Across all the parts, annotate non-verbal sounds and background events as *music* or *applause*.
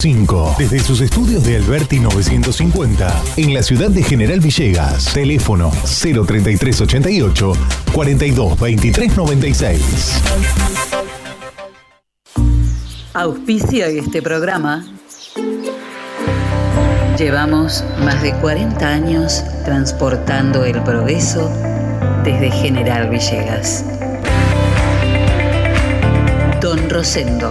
5. Desde sus estudios de Alberti 950, en la ciudad de General Villegas. Teléfono 03388 42 23 96. Auspicia este programa. Llevamos más de 40 años transportando el progreso desde General Villegas. Don Rosendo,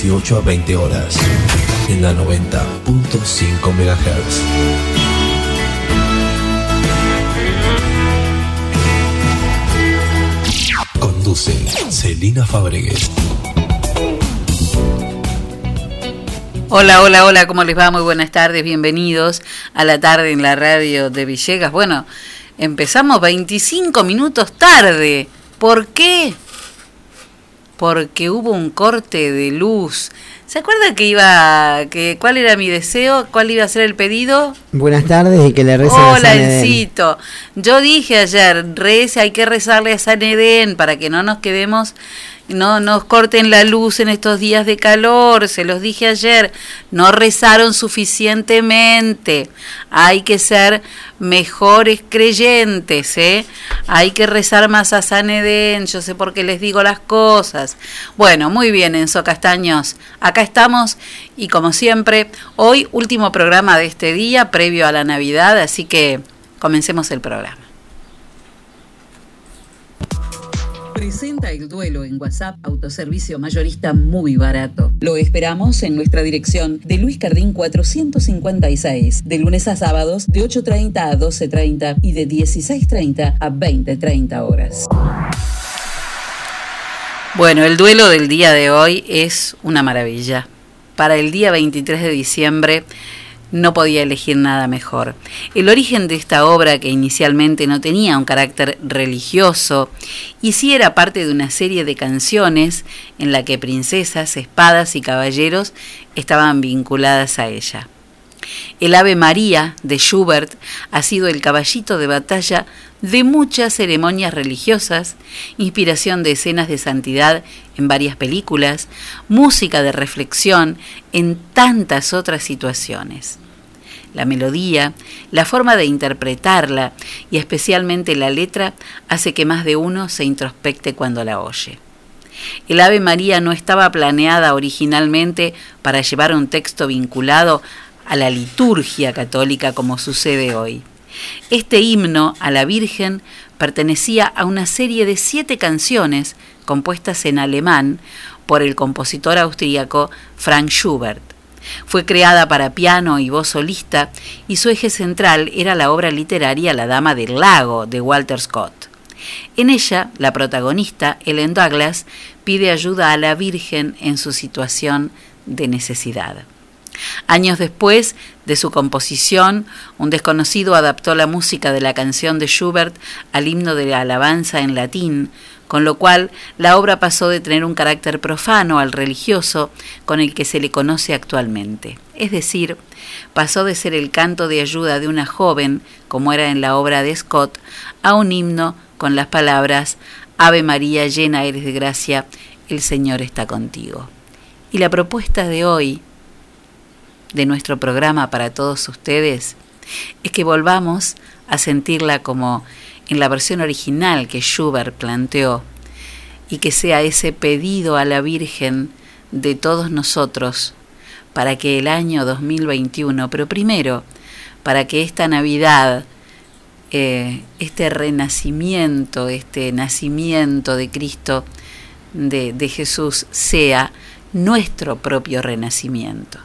18 a 20 horas, en la 90.5 MHz. Conduce Celina Fabregues. Hola, hola, hola, ¿cómo les va? Muy buenas tardes, bienvenidos a la tarde en la radio de Villegas. Bueno, empezamos 25 minutos tarde. ¿Por qué? Porque hubo un corte de luz. ¿Se acuerda que iba, que cuál era mi deseo, cuál iba a ser el pedido? Buenas tardes y que le recen a Hola, San Edén. Encito. Yo dije ayer, rece, hay que rezarle a San Edén para que no nos quedemos, no nos corten la luz en estos días de calor. Se los dije ayer, no rezaron suficientemente. Hay que ser mejores creyentes, ¿eh? Hay que rezar más a San Edén. Yo sé por qué les digo las cosas. Bueno, muy bien, Enzo Castaños. Acá estamos y como siempre, hoy último programa de este día, previo a la Navidad, así que comencemos el programa. Presenta el duelo en WhatsApp, autoservicio mayorista muy barato. Lo esperamos en nuestra dirección de Luis Cardín 456, de lunes a sábados de 8.30 a 12.30 y de 16.30 a 20.30 horas. Bueno, el duelo del día de hoy es una maravilla. Para el día 23 de diciembre no podía elegir nada mejor. El origen de esta obra, que inicialmente no tenía un carácter religioso, y sí era parte de una serie de canciones en la que princesas, espadas y caballeros estaban vinculadas a ella. El Ave María de Schubert ha sido el caballito de batalla de muchas ceremonias religiosas, inspiración de escenas de santidad en varias películas, música de reflexión en tantas otras situaciones. La melodía, la forma de interpretarla y especialmente la letra hace que más de uno se introspecte cuando la oye. El Ave María no estaba planeada originalmente para llevar un texto vinculado a la liturgia católica como sucede hoy. Este himno a la Virgen pertenecía a una serie de siete canciones compuestas en alemán por el compositor austríaco Frank Schubert. Fue creada para piano y voz solista y su eje central era la obra literaria La Dama del Lago de Walter Scott. En ella, la protagonista, Ellen Douglas, pide ayuda a la Virgen en su situación de necesidad. Años después de su composición, un desconocido adaptó la música de la canción de Schubert al himno de la alabanza en latín, con lo cual la obra pasó de tener un carácter profano al religioso con el que se le conoce actualmente. Es decir, pasó de ser el canto de ayuda de una joven, como era en la obra de Scott, a un himno con las palabras Ave María, llena eres de gracia, el Señor está contigo. Y la propuesta de hoy, de nuestro programa para todos ustedes, es que volvamos a sentirla como en la versión original que Schubert planteó y que sea ese pedido a la Virgen de todos nosotros para que el año 2021, pero primero para que esta Navidad, eh, este renacimiento, este nacimiento de Cristo, de, de Jesús, sea nuestro propio renacimiento,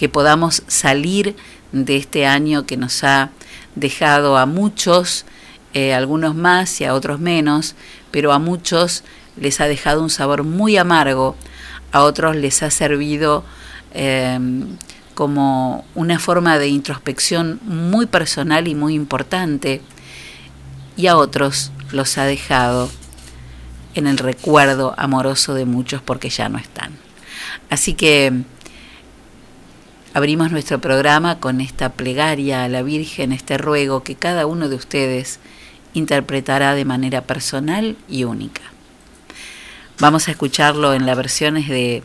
que podamos salir de este año que nos ha dejado a muchos eh, algunos más y a otros menos, pero a muchos les ha dejado un sabor muy amargo, a otros les ha servido em, como una forma de introspección muy personal y muy importante, y a otros los ha dejado en el recuerdo amoroso de muchos porque ya no están. Así que abrimos nuestro programa con esta plegaria a la Virgen, este ruego que cada uno de ustedes interpretará de manera personal y única. Vamos a escucharlo en las versiones de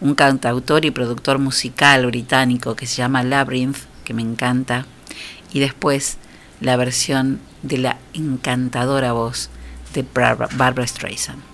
un cantautor y productor musical británico que se llama Labyrinth, que me encanta, y después la versión de la encantadora voz de Barbara Streisand.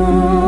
Oh.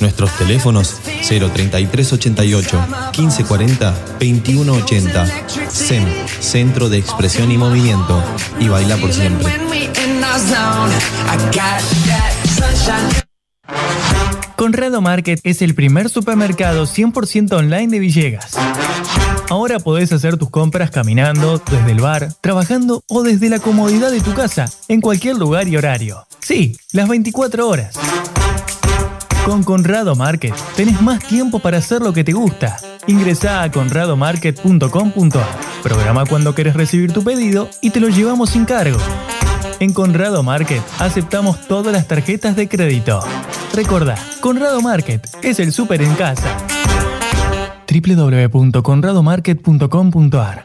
Nuestros teléfonos 03388 1540 2180. SEM, Centro de Expresión y Movimiento. Y baila por siempre. Conrado Market es el primer supermercado 100% online de Villegas. Ahora podés hacer tus compras caminando, desde el bar, trabajando o desde la comodidad de tu casa, en cualquier lugar y horario. Sí, las 24 horas. Con Conrado Market tenés más tiempo para hacer lo que te gusta. Ingresá a conradomarket.com.ar. Programa cuando querés recibir tu pedido y te lo llevamos sin cargo. En Conrado Market aceptamos todas las tarjetas de crédito. Recordá, Conrado Market es el súper en casa. www.conradomarket.com.ar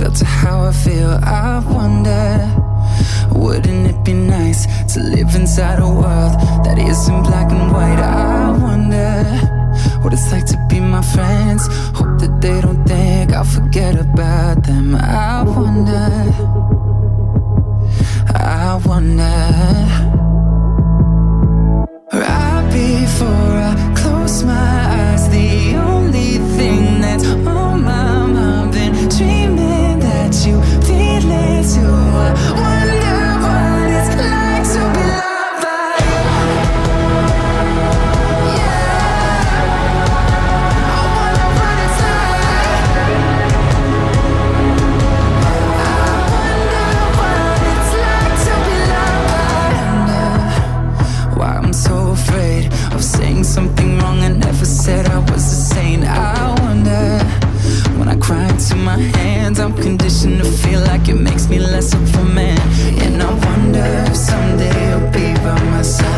I feel. I wonder, wouldn't it be nice to live inside a world that isn't black and white? I wonder what it's like to be my friends. Hope that they don't think I'll forget about them. I wonder, I wonder. Makes me less man. And I wonder if someday you'll be by my side.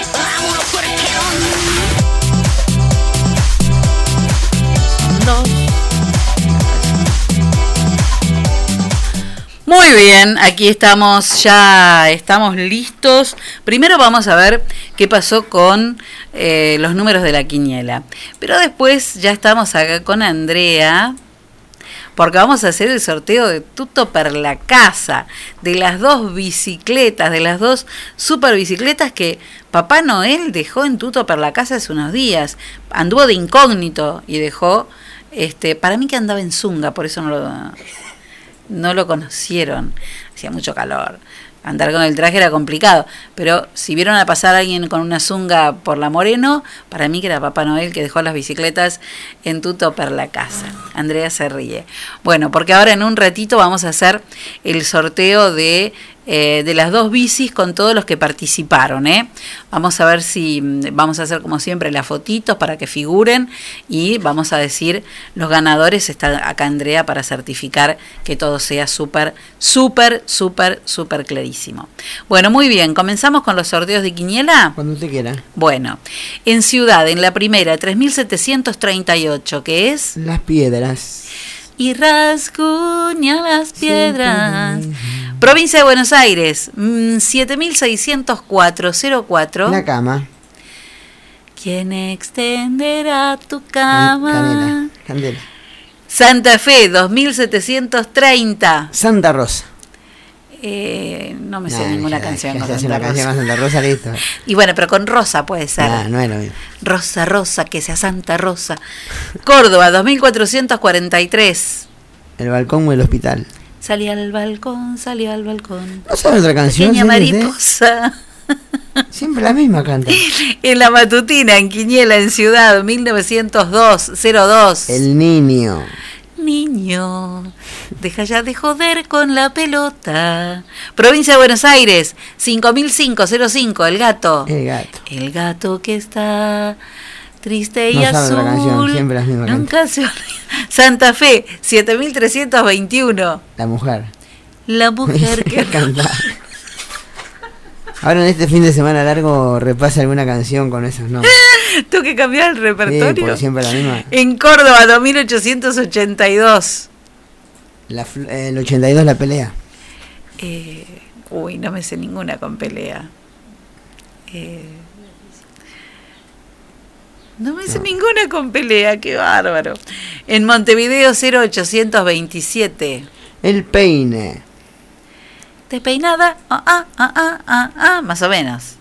Muy bien, aquí estamos, ya estamos listos. Primero vamos a ver qué pasó con eh, los números de la quiniela. Pero después ya estamos acá con Andrea, porque vamos a hacer el sorteo de Tuto per la casa, de las dos bicicletas, de las dos super bicicletas que Papá Noel dejó en Tuto per la casa hace unos días. Anduvo de incógnito y dejó, este, para mí que andaba en Zunga, por eso no lo no lo conocieron, hacía mucho calor. Andar con el traje era complicado, pero si vieron a pasar a alguien con una zunga por la Moreno, para mí que era Papá Noel que dejó las bicicletas en Tuto per la casa. Andrea se ríe. Bueno, porque ahora en un ratito vamos a hacer el sorteo de, eh, de las dos bicis con todos los que participaron. ¿eh? Vamos a ver si mm, vamos a hacer como siempre las fotitos para que figuren y vamos a decir los ganadores. Está acá Andrea para certificar que todo sea súper, súper, súper, súper clarísimo. Bueno, muy bien, comenzamos con los sorteos de Quiniela. Cuando usted quiera. Bueno, en Ciudad, en la primera, 3738, que es... Las piedras. Y rasguña las piedras. Provincia de Buenos Aires, mm, 760404. La cama. ¿Quién extenderá tu cama? Canela. Candela. Santa Fe, 2730. Santa Rosa. Eh, no me sé ninguna ya, canción ya con hace Santa una canción Rosa. con Santa Rosa, listo. *laughs* Y bueno, pero con Rosa puede ser. Nah, no es lo mismo. Rosa, Rosa, que sea Santa Rosa. Córdoba, 2443. El balcón o el hospital. Salí al balcón, salí al balcón. ¿No sabe otra canción? Pequeña mariposa. *laughs* Siempre la misma canta. *laughs* En la matutina, en Quiniela, en Ciudad, 1902-02. El niño. Niño, deja ya de joder con la pelota. Provincia de Buenos Aires, 5005, el gato. El gato. El gato que está triste y No azul. otra canción, siempre la misma Nunca se olvida. Santa Fe, 7321. La mujer. La mujer *laughs* que Cantar. Ahora en este fin de semana largo repasa alguna canción con esos nombres. *laughs* Tengo que cambiar el Sí, repertorio. porque siempre la misma. en Córdoba, 2882. La el 82 la pelea. Eh, uy, no me sé ninguna con pelea. Eh, no me sé ninguna con pelea, qué bárbaro. En Montevideo 0827. El peine. Despeinada, ah, ah, ah, ah, ah, ah, más o menos.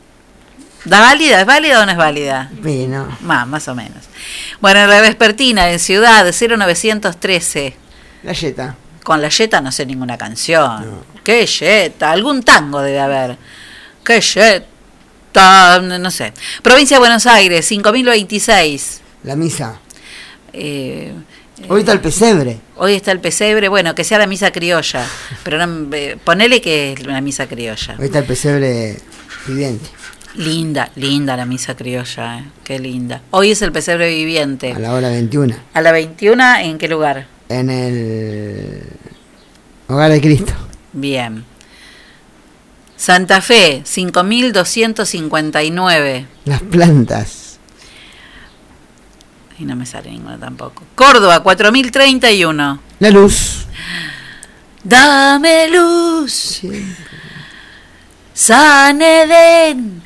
¿Da válida? ¿Es válida o no es válida? Sí, no. Más, más o menos. Bueno, en la vespertina, en Ciudad 0913. La yeta. Con la yeta no sé ninguna canción. ¿Qué yeta? Algún tango debe haber. ¿Qué yeta? No no sé. Provincia de Buenos Aires, 5026. La misa. Eh, Hoy está el pesebre. hoy está el pesebre. Bueno, que sea la misa criolla. Pero no, eh, ponele que es una misa criolla. Hoy está el pesebre viviente. Linda, linda la misa criolla. eh, Qué linda. Hoy es el pesebre viviente. A la hora 21. ¿A la 21 en qué lugar? En el Hogar de Cristo. Bien. Santa Fe, 5259. Las plantas. Y no me sale ninguna tampoco. Córdoba, 4031. La luz. Dame luz. San Edén.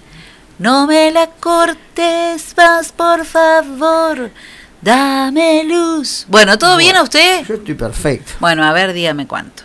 No me la cortes más, por favor. Dame luz. Bueno, ¿todo bien a usted? Yo estoy perfecto. Bueno, a ver, dígame cuánto.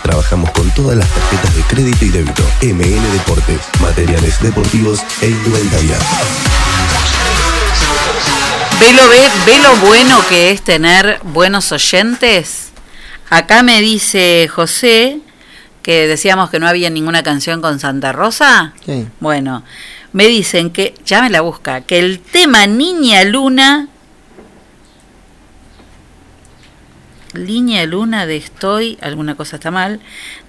Trabajamos con todas las tarjetas de crédito y débito. MN Deportes, materiales deportivos e indumentaria. ¿Ve lo, ve, ve lo bueno que es tener buenos oyentes? Acá me dice José que decíamos que no había ninguna canción con Santa Rosa. Sí. Bueno, me dicen que, ya me la busca, que el tema Niña Luna, Línea Luna de Estoy, alguna cosa está mal,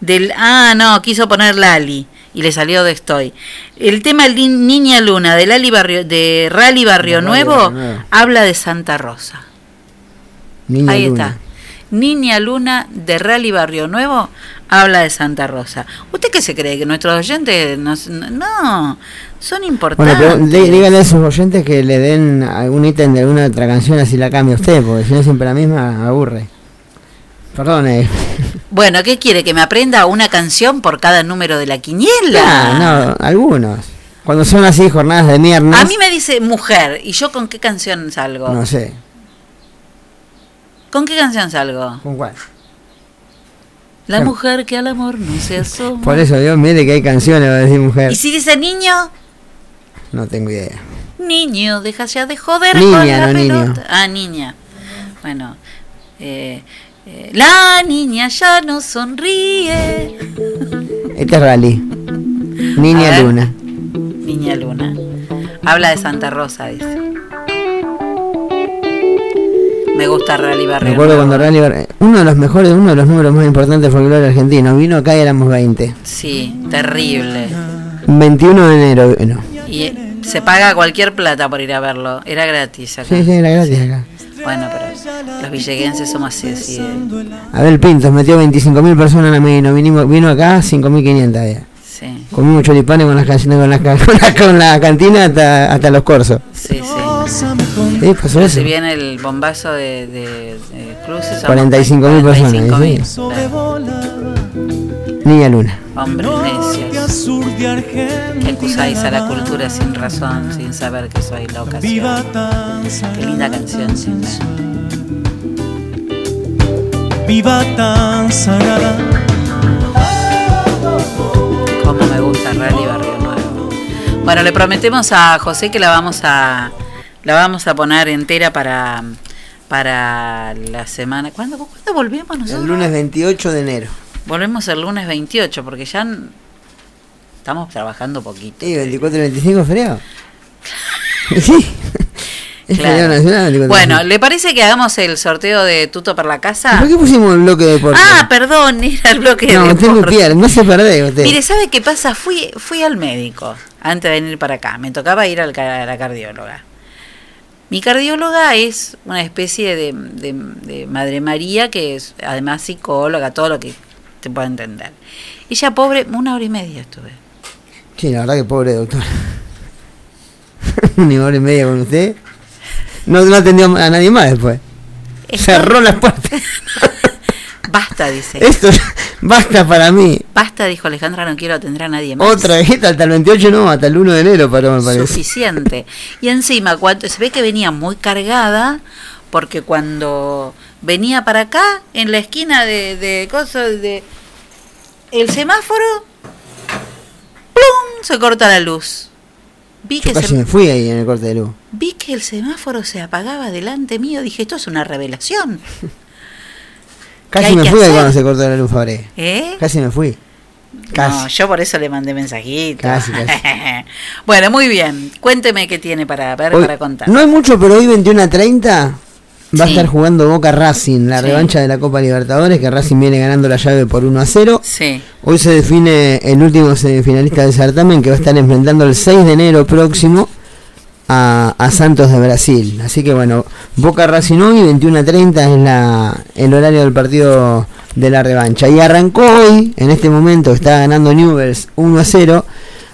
del, ah, no, quiso poner Lali y le salió de Estoy. El tema Li- Niña Luna de, Lali Barrio, de Rally Barrio De Nuevo Barrio habla de Santa Rosa. Niña Ahí Luna. está. Niña Luna de Rally Barrio Nuevo habla de Santa Rosa. ¿Usted qué se cree? ¿Que nuestros oyentes no, no son Bueno, importantes? pero dí- dígale a sus oyentes que le den algún ítem de alguna otra canción así la cambia usted, porque si no siempre la misma aburre. Perdón, eh. Bueno, ¿qué quiere? ¿Que me aprenda una canción por cada número de la quiniela? Ah, no, algunos. Cuando son así jornadas de viernes, A mí me dice mujer, ¿y yo con qué canción salgo? no sé. ¿Con qué canción salgo? ¿Con cuál? La mujer que al amor no se asoma. Por eso Dios mire que hay canciones, va a decir mujer. ¿Y si dice niño? No tengo idea. Niño, deja ya de joder Niña, con la no niño. pelota. Ah, niña. Bueno, eh, la niña ya no sonríe. Este es Rally. Niña ver. Luna. Niña Luna. Habla de Santa Rosa, dice. Me gusta Rally Barrio. Me acuerdo Nuevo. cuando Rally uno de los mejores, uno de los números más importantes del folclore argentino, vino acá y éramos 20. Sí, terrible. 21 de enero, eh, no. Y eh, se paga cualquier plata por ir a verlo. Era gratis acá. Sí, sí, era gratis acá. Bueno, pero los villeguenses somos así, así de- Abel Pintos metió 25.000 personas en la Medina, vinimos, vino acá 5.500 había. Sí, Comimos choripanes con las canciones, con la, *laughs* con la, con la cantina hasta, hasta los corsos. sí, sí. Sí, pasó eso. si viene el bombazo de, de, de cruces, somos 45.000 personas, 45.000, sí. Niña Luna. Hombres necios. Que acusáis a la cultura sin razón, sin saber que soy la ocasión. Qué linda canción, sin Viva tan sagrada. Cómo me gusta Rally Barrio Nuevo. Bueno, le prometemos a José que la vamos a la vamos a poner entera para para la semana. ¿Cuándo, ¿cuándo volvemos nosotros? El lunes 28 de enero. Volvemos el lunes 28 porque ya estamos trabajando poquito. ¿Y 24 y 25 es feriado? *laughs* sí. Es Claro. nacional. 24 y Bueno, 25. ¿le parece que hagamos el sorteo de Tuto para la casa? ¿Por qué pusimos el bloque de deporte? Ah, perdón, *laughs* era el bloque de no, usted me deporte. pierde, no se perdé usted. Mire, ¿sabe qué pasa? Fui, fui al médico antes de venir para acá. Me tocaba ir al a la cardióloga. Mi cardióloga es una especie de, de- de Madre María que es además psicóloga, todo lo que te pueda entender. Ella, pobre, una hora y media estuve. Sí, la verdad que pobre doctor. *laughs* Una hora y media con usted. No, no atendió a nadie más después. Cerró las puertas. *laughs* Basta, dice. Esto basta para mí. Basta, dijo Alejandra, no quiero atender a nadie más. Otra vez, hasta el 28 no, hasta el 1 de enero paró, me parece. suficiente. Y encima, cuando se ve que venía muy cargada, porque cuando venía para acá, en la esquina de, de cosas de el semáforo, ¡plum! se corta la luz. Vi Yo que, casi se- me fui ahí en el corte de luz. vi que el semáforo se apagaba delante mío. Dije, esto es una revelación. *laughs* Casi me fui ahí cuando se cortó la luz, Fabré. ¿Eh? Casi me fui. Casi. No, yo por eso le mandé mensajito. Casi, *laughs* casi. bueno, muy bien. Cuénteme qué tiene para ver, Hoy- para contar. no hay mucho, pero hoy 21 a 30 va a estar jugando Boca Racing, la revancha de la Copa Libertadores, que Racing viene ganando la llave por 1 a 0. Sí. Hoy se define el último semifinalista del certamen que va a estar enfrentando el 6 de enero próximo a, a Santos de Brasil. Así que bueno, Boca Racing hoy, 21 a 30 es la, el horario del partido de la revancha. Y arrancó hoy, en este momento está ganando Newells 1 a 0.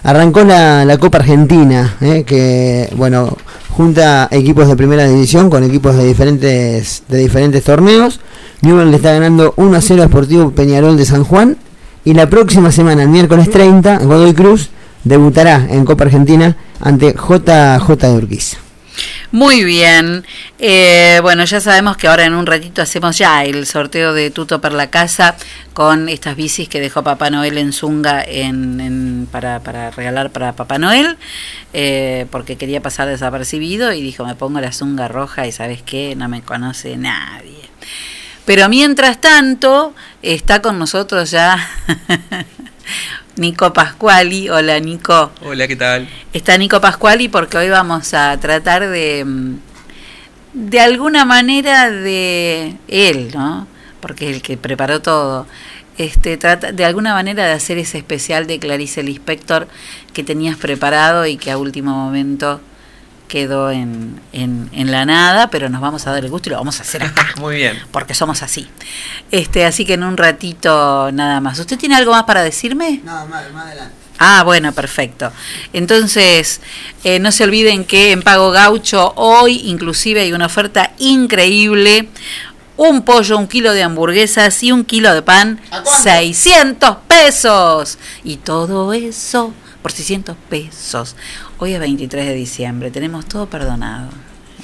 Arrancó la, la Copa Argentina, eh, que bueno, junta equipos de primera división con equipos de diferentes, de diferentes torneos. Newell's le está ganando 1 a 0 a Sportivo Peñarol de San Juan. Y la próxima semana, el miércoles 30, Godoy Cruz debutará en Copa Argentina ante JJ de Urquiza. Muy bien. Eh, bueno, ya sabemos que ahora en un ratito hacemos ya el sorteo de Tuto per la casa con estas bicis que dejó Papá Noel en Zunga en, en- para, para regalar para Papá Noel, eh, porque quería pasar desapercibido y dijo, me pongo la Zunga roja y sabes qué, no me conoce nadie. Pero mientras tanto, está con nosotros ya *laughs* Nico Pascuali. Hola Nico. Hola, ¿qué tal? Está Nico Pascuali porque hoy vamos a tratar de, mm, de alguna manera de él, ¿no? Porque es el que preparó todo. Este, trata de alguna manera de hacer ese especial de Clarice Lispector que tenías preparado y que a último momento quedó en, en, en la nada, pero nos vamos a dar el gusto y lo vamos a hacer acá, *laughs* Muy bien. porque somos así. Este, así que en un ratito nada más. ¿Usted tiene algo más para decirme? No, más, adelante. Ah, bueno, perfecto. Entonces, eh, no se olviden que en Pago Gaucho hoy inclusive hay una oferta increíble. Un pollo, un kilo de hamburguesas y un kilo de pan, 600 pesos. Y todo eso por 600 pesos. Hoy es 23 de diciembre, tenemos todo perdonado.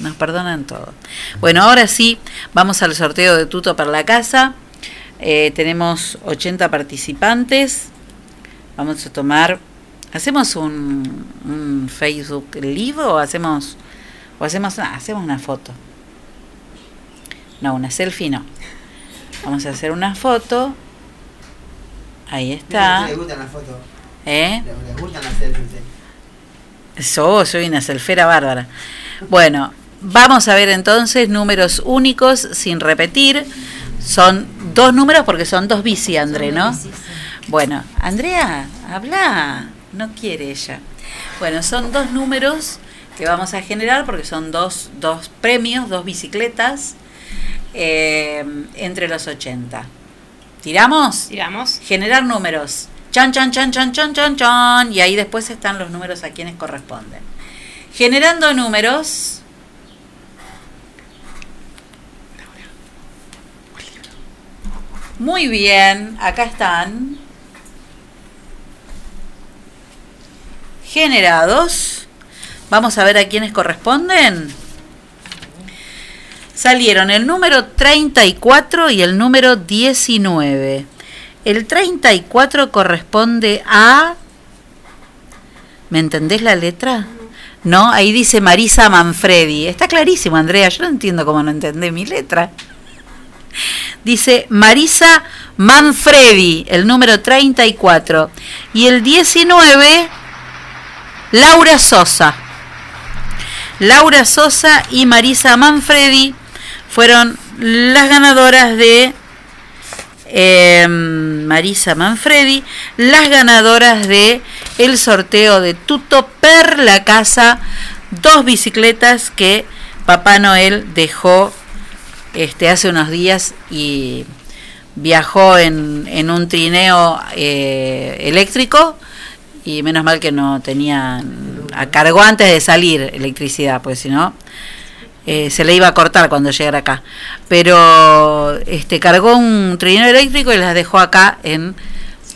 Nos perdonan todo. Bueno, ahora sí, vamos al sorteo de Tuto para la casa. Eh, tenemos 80 participantes. Vamos a tomar. ¿Hacemos un, un Facebook Live o hacemos. o hacemos. ah, hacemos una foto? No, una selfie no. Vamos a hacer una foto. Ahí está. ¿Le gustan las fotos? ¿Eh? ¿Le gustan las selfies? So, soy una selfera bárbara. Bueno, vamos a ver entonces números únicos sin repetir. Son dos números porque son dos bici, André, ¿no? Bueno, Andrea, habla. No quiere ella. Bueno, son dos números que vamos a generar porque son dos, dos premios, dos bicicletas eh, entre los 80. ¿Tiramos? Tiramos. Generar números. Chan, chan, chan, chan, chan, chan, chan. Y ahí después están los números a quienes corresponden. Generando números. Muy bien, acá están. Generados. Vamos a ver a quienes corresponden. Salieron el número 34 y el número 19. El 34 corresponde a... ¿Me entendés la letra? No, ahí dice Marisa Manfredi. Está clarísimo, Andrea. Yo no entiendo cómo no entendés mi letra. Dice Marisa Manfredi, el número 34. Y el 19, Laura Sosa. Laura Sosa y Marisa Manfredi fueron las ganadoras de eh, Marisa Manfredi, las ganadoras de el sorteo de Tuto per la casa, dos bicicletas que Papá Noel dejó este hace unos días y viajó en, en un trineo eh, eléctrico y menos mal que no tenía cargó antes de salir electricidad, pues si no eh, se le iba a cortar cuando llegara acá. Pero este cargó un trineo eléctrico y las dejó acá en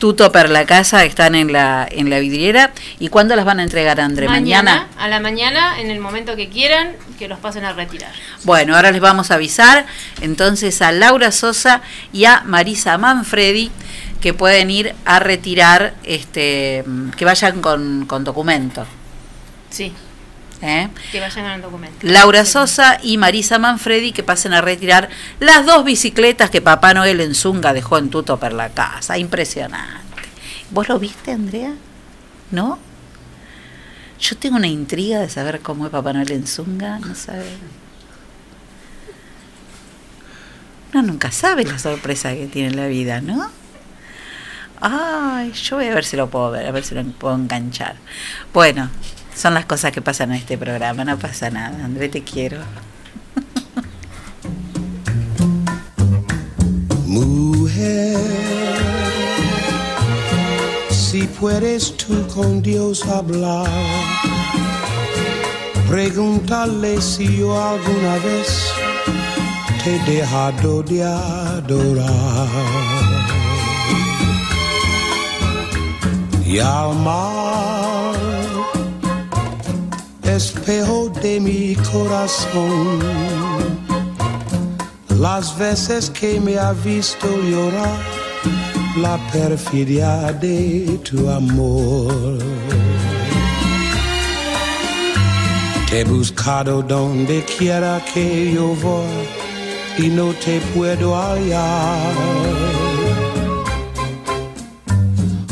Tuto per la casa, están en la en la vidriera. ¿Y cuándo las van a entregar, André? Mañana, a la mañana, en el momento que quieran, que los pasen a retirar. Bueno, ahora les vamos a avisar entonces a Laura Sosa y a Marisa Manfredi que pueden ir a retirar, este, que vayan con, con documento. Sí, ¿eh? que vayan al documento. Laura Sosa y Marisa Manfredi que pasen a retirar las dos bicicletas que Papá Noel en Zunga dejó en Tuto per la casa. Impresionante. ¿Vos lo viste, Andrea? ¿No? Yo tengo una intriga de saber cómo es Papá Noel en Zunga, no sabe. Uno nunca sabe la sorpresa que tiene en la vida, ¿no? Ay, yo voy a ver si lo puedo ver, a ver si lo puedo enganchar. Bueno, son las cosas que pasan en este programa, no pasa nada. André, te quiero. Mujer, si puedes tú con Dios hablar, pregúntale si yo alguna vez te he dejado de adorar y amar, espejo de mi corazón las veces que me ha visto llorar la perfidia de tu amor. Te he buscado donde quiera que yo voy y no te puedo hallar.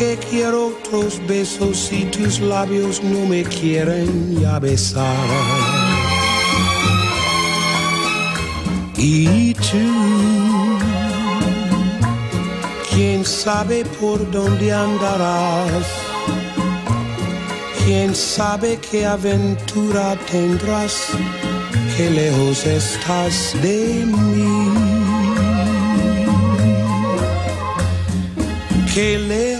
¿Para qué quiero otros besos si tus labios no me quieren ya besar? Y tú, quién sabe por dónde andarás, quién sabe qué aventura tendrás, qué lejos estás de mí. qué lejos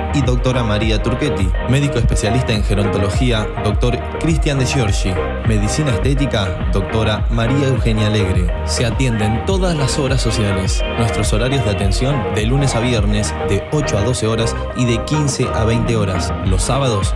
y doctora María Turquetti. Médico especialista en gerontología, doctor Cristian de Giorgi. Medicina estética, doctora María Eugenia Alegre. Se atienden todas las horas sociales. Nuestros horarios de atención de lunes a viernes de 8 a 12 horas y de 15 a 20 horas. Los sábados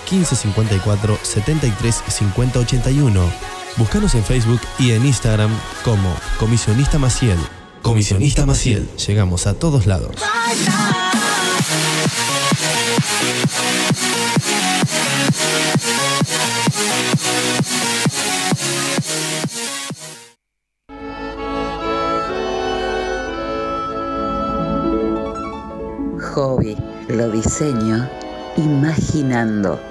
1554 73 50 81. Búscanos en Facebook y en Instagram como Comisionista Maciel. Comisionista Maciel. Llegamos a todos lados. Hobby, lo diseño imaginando.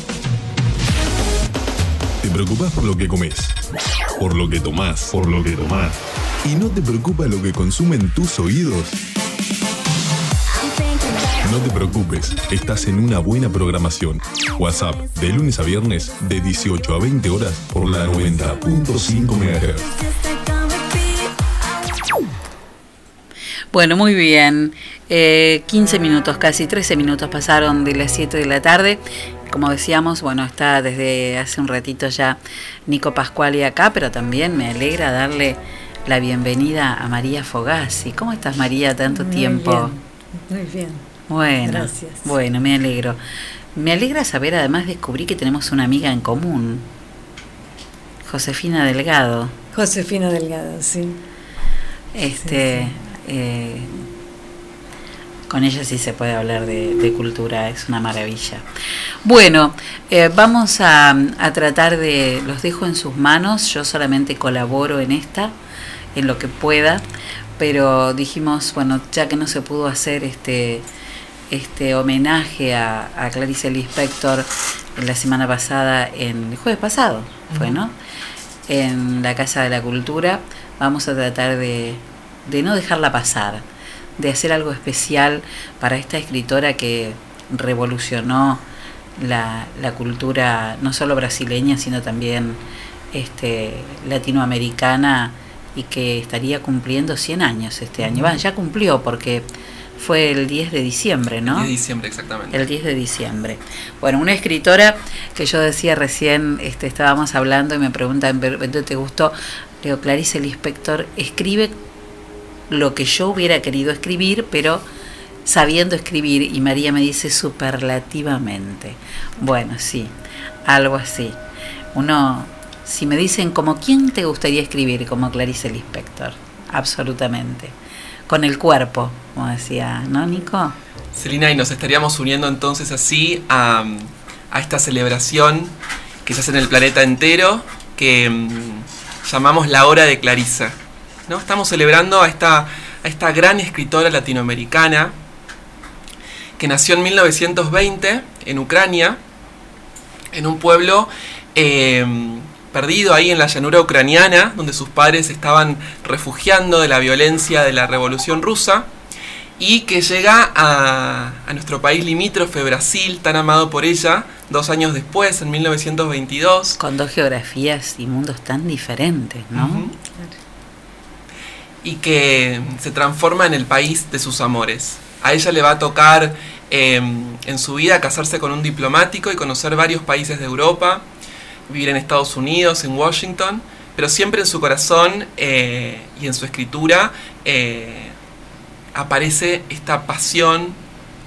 Te preocupas por lo que comes, por lo que tomás, por lo que tomás. ¿Y no te preocupa lo que consumen tus oídos? No te preocupes, estás en una buena programación. WhatsApp, de lunes a viernes, de 18 a 20 horas, por la 90.5 MHz. Bueno, muy bien. Eh, 15 minutos, casi 13 minutos pasaron de las 7 de la tarde. Como decíamos, bueno, está desde hace un ratito ya Nico Pascuali acá, pero también me alegra darle la bienvenida a María Fogazzi. ¿Cómo estás, María, tanto Muy tiempo? bien, Muy bien. Bueno, Gracias. bueno, me alegro. Me alegra saber, además, descubrí que tenemos una amiga en común, Josefina Delgado. Josefina Delgado, sí. Este, eh, con ella sí se puede hablar de, de cultura, es una maravilla. Bueno, eh, vamos a, a tratar de, los dejo en sus manos, yo solamente colaboro en esta, en lo que pueda, pero dijimos, bueno, ya que no se pudo hacer este, este homenaje a, a Clarice Lispector en la semana pasada, en el jueves pasado, fue. ¿no? En la Casa de la Cultura, vamos a tratar de, de no dejarla pasar, de hacer algo especial para esta escritora que revolucionó la, la cultura no solo brasileña, sino también este, latinoamericana y que estaría cumpliendo 100 años este año. Ya cumplió porque fue el 10 de diciembre, ¿no? 10 de diciembre, exactamente. El 10 de diciembre. Bueno, una escritora que yo decía recién, este, estábamos hablando y me preguntan, "¿Pero, ¿dónde te gustó? Le digo, Clarice Lispector escribe lo que yo hubiera querido escribir, pero sabiendo escribir. Y María me dice superlativamente. Bueno, sí, algo así. Uno, si me dicen como quién te gustaría escribir como Clarice Lispector, absolutamente. Con el cuerpo, como decía, ¿no, Nico? Celina, y nos estaríamos uniendo entonces así a, esta celebración que se hace en el planeta entero, que mm, llamamos la hora de Clarisa. ¿No? Estamos celebrando a esta, a esta gran escritora latinoamericana que nació en 1920 en Ucrania, en un pueblo eh, perdido ahí en la llanura ucraniana, donde sus padres estaban refugiando de la violencia de la revolución rusa, y que llega a, a nuestro país limítrofe, Brasil, tan amado por ella, dos años después, en 1922. Con dos geografías y mundos tan diferentes, ¿no? Y que se transforma en el país de sus amores. A ella le va a tocar eh, en su vida casarse con un diplomático y conocer varios países de Europa, vivir en Estados Unidos, en Washington, pero siempre en su corazón eh, y en su escritura eh, aparece esta pasión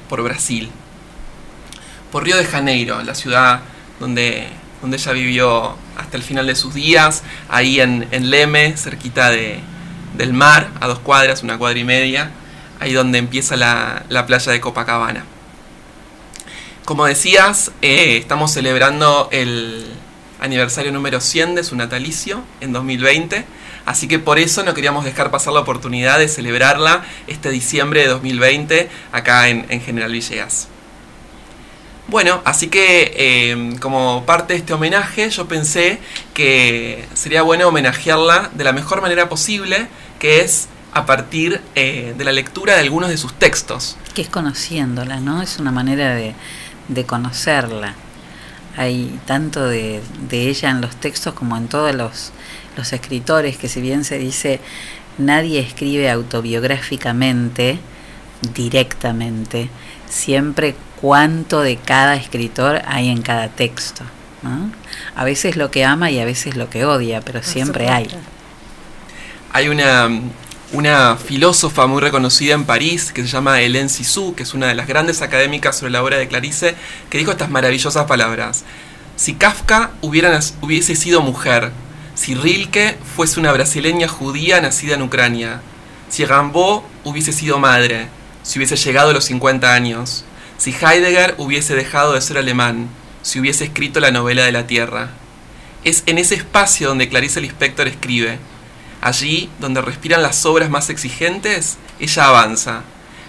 por Brasil, por Río de Janeiro, la ciudad donde, donde ella vivió hasta el final de sus días, ahí en, en Leme, cerquita de, del mar, a dos cuadras, una cuadra y media, ahí donde empieza la, la playa de Copacabana. Como decías, eh, estamos celebrando el aniversario número 100 de su natalicio en 2020, así que por eso no queríamos dejar pasar la oportunidad de celebrarla este diciembre de 2020 acá en, en General Villegas. Bueno, así que eh, como parte de este homenaje yo pensé que sería bueno homenajearla de la mejor manera posible, que es a partir eh, de la lectura de algunos de sus textos. Que es conociéndola, ¿no? Es una manera de, de conocerla. Hay tanto de, de ella en los textos como en todos los, los escritores, que si bien se dice nadie escribe autobiográficamente, directamente, siempre cuánto de cada escritor hay en cada texto. ¿no? A veces lo que ama y a veces lo que odia, pero siempre hay. Hay una, filósofa muy reconocida en París que se llama Hélène Cixous, que es una de las grandes académicas sobre la obra de Clarice, que dijo estas maravillosas palabras. Si Kafka hubiera, hubiese sido mujer, si Rilke fuese una brasileña judía nacida en Ucrania, si Rimbaud hubiese sido madre, si hubiese llegado a los 50 años, si Heidegger hubiese dejado de ser alemán, si hubiese escrito la novela de la Tierra. Es en ese espacio donde Clarice Lispector escribe. Allí donde respiran las obras más exigentes, ella avanza.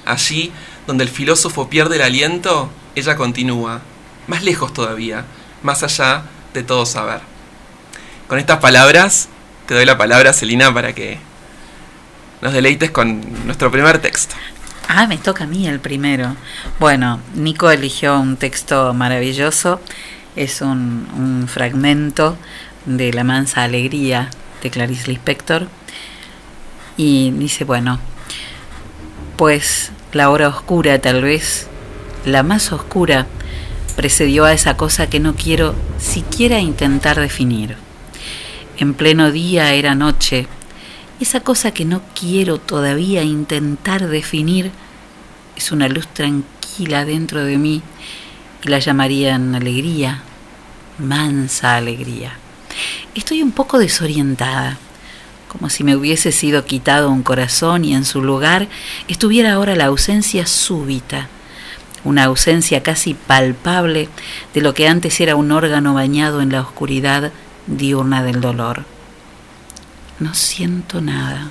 Allí donde el filósofo pierde el aliento, ella continúa. Más lejos todavía, más allá de todo saber. Con estas palabras, te doy la palabra, Celina, para que nos deleites con nuestro primer texto. Ah, me toca a mí el primero. Bueno, Nico eligió un texto maravilloso. Es un, un fragmento de La Mansa Alegría de Clarice Lispector. Y dice, bueno, pues la hora oscura tal vez, la más oscura, precedió a esa cosa que no quiero siquiera intentar definir. En pleno día era noche, esa cosa que no quiero todavía intentar definir es una luz tranquila dentro de mí y la llamarían alegría, mansa alegría. Estoy un poco desorientada, como si me hubiese sido quitado un corazón y en su lugar estuviera ahora la ausencia súbita, una ausencia casi palpable de lo que antes era un órgano bañado en la oscuridad diurna del dolor. No siento nada,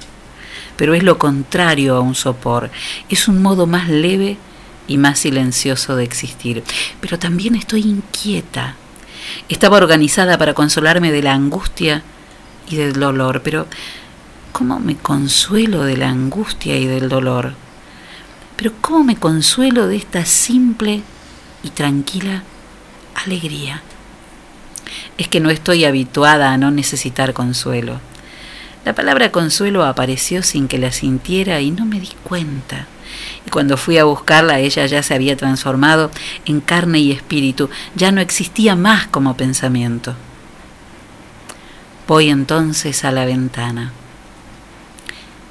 pero es lo contrario a un sopor, es un modo más leve y más silencioso de existir, pero también estoy inquieta. Estaba organizada para consolarme de la angustia y del dolor, pero ¿cómo me consuelo de la angustia y del dolor? Pero ¿cómo me consuelo de esta simple y tranquila alegría? Es que no estoy habituada a no necesitar consuelo. La palabra consuelo apareció sin que la sintiera y no me di cuenta. Y cuando fui a buscarla, ella ya se había transformado en carne y espíritu, ya no existía más como pensamiento. Voy entonces a la ventana.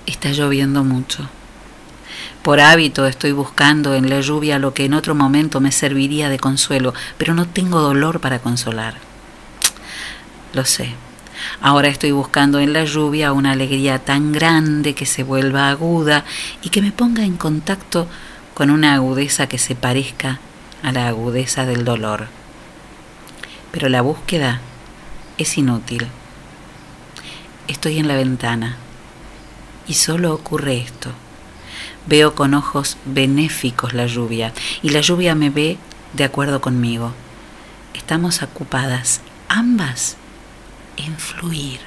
Está lloviendo mucho. Por hábito estoy buscando en la lluvia lo que en otro momento me serviría de consuelo, pero no tengo dolor para consolar. Lo sé. Ahora estoy buscando en la lluvia una alegría tan grande que se vuelva aguda y que me ponga en contacto con una agudeza que se parezca a la agudeza del dolor. Pero la búsqueda es inútil. Estoy en la ventana y solo ocurre esto. Veo con ojos benéficos la lluvia y la lluvia me ve de acuerdo conmigo. Estamos ocupadas, ambas, en fluir.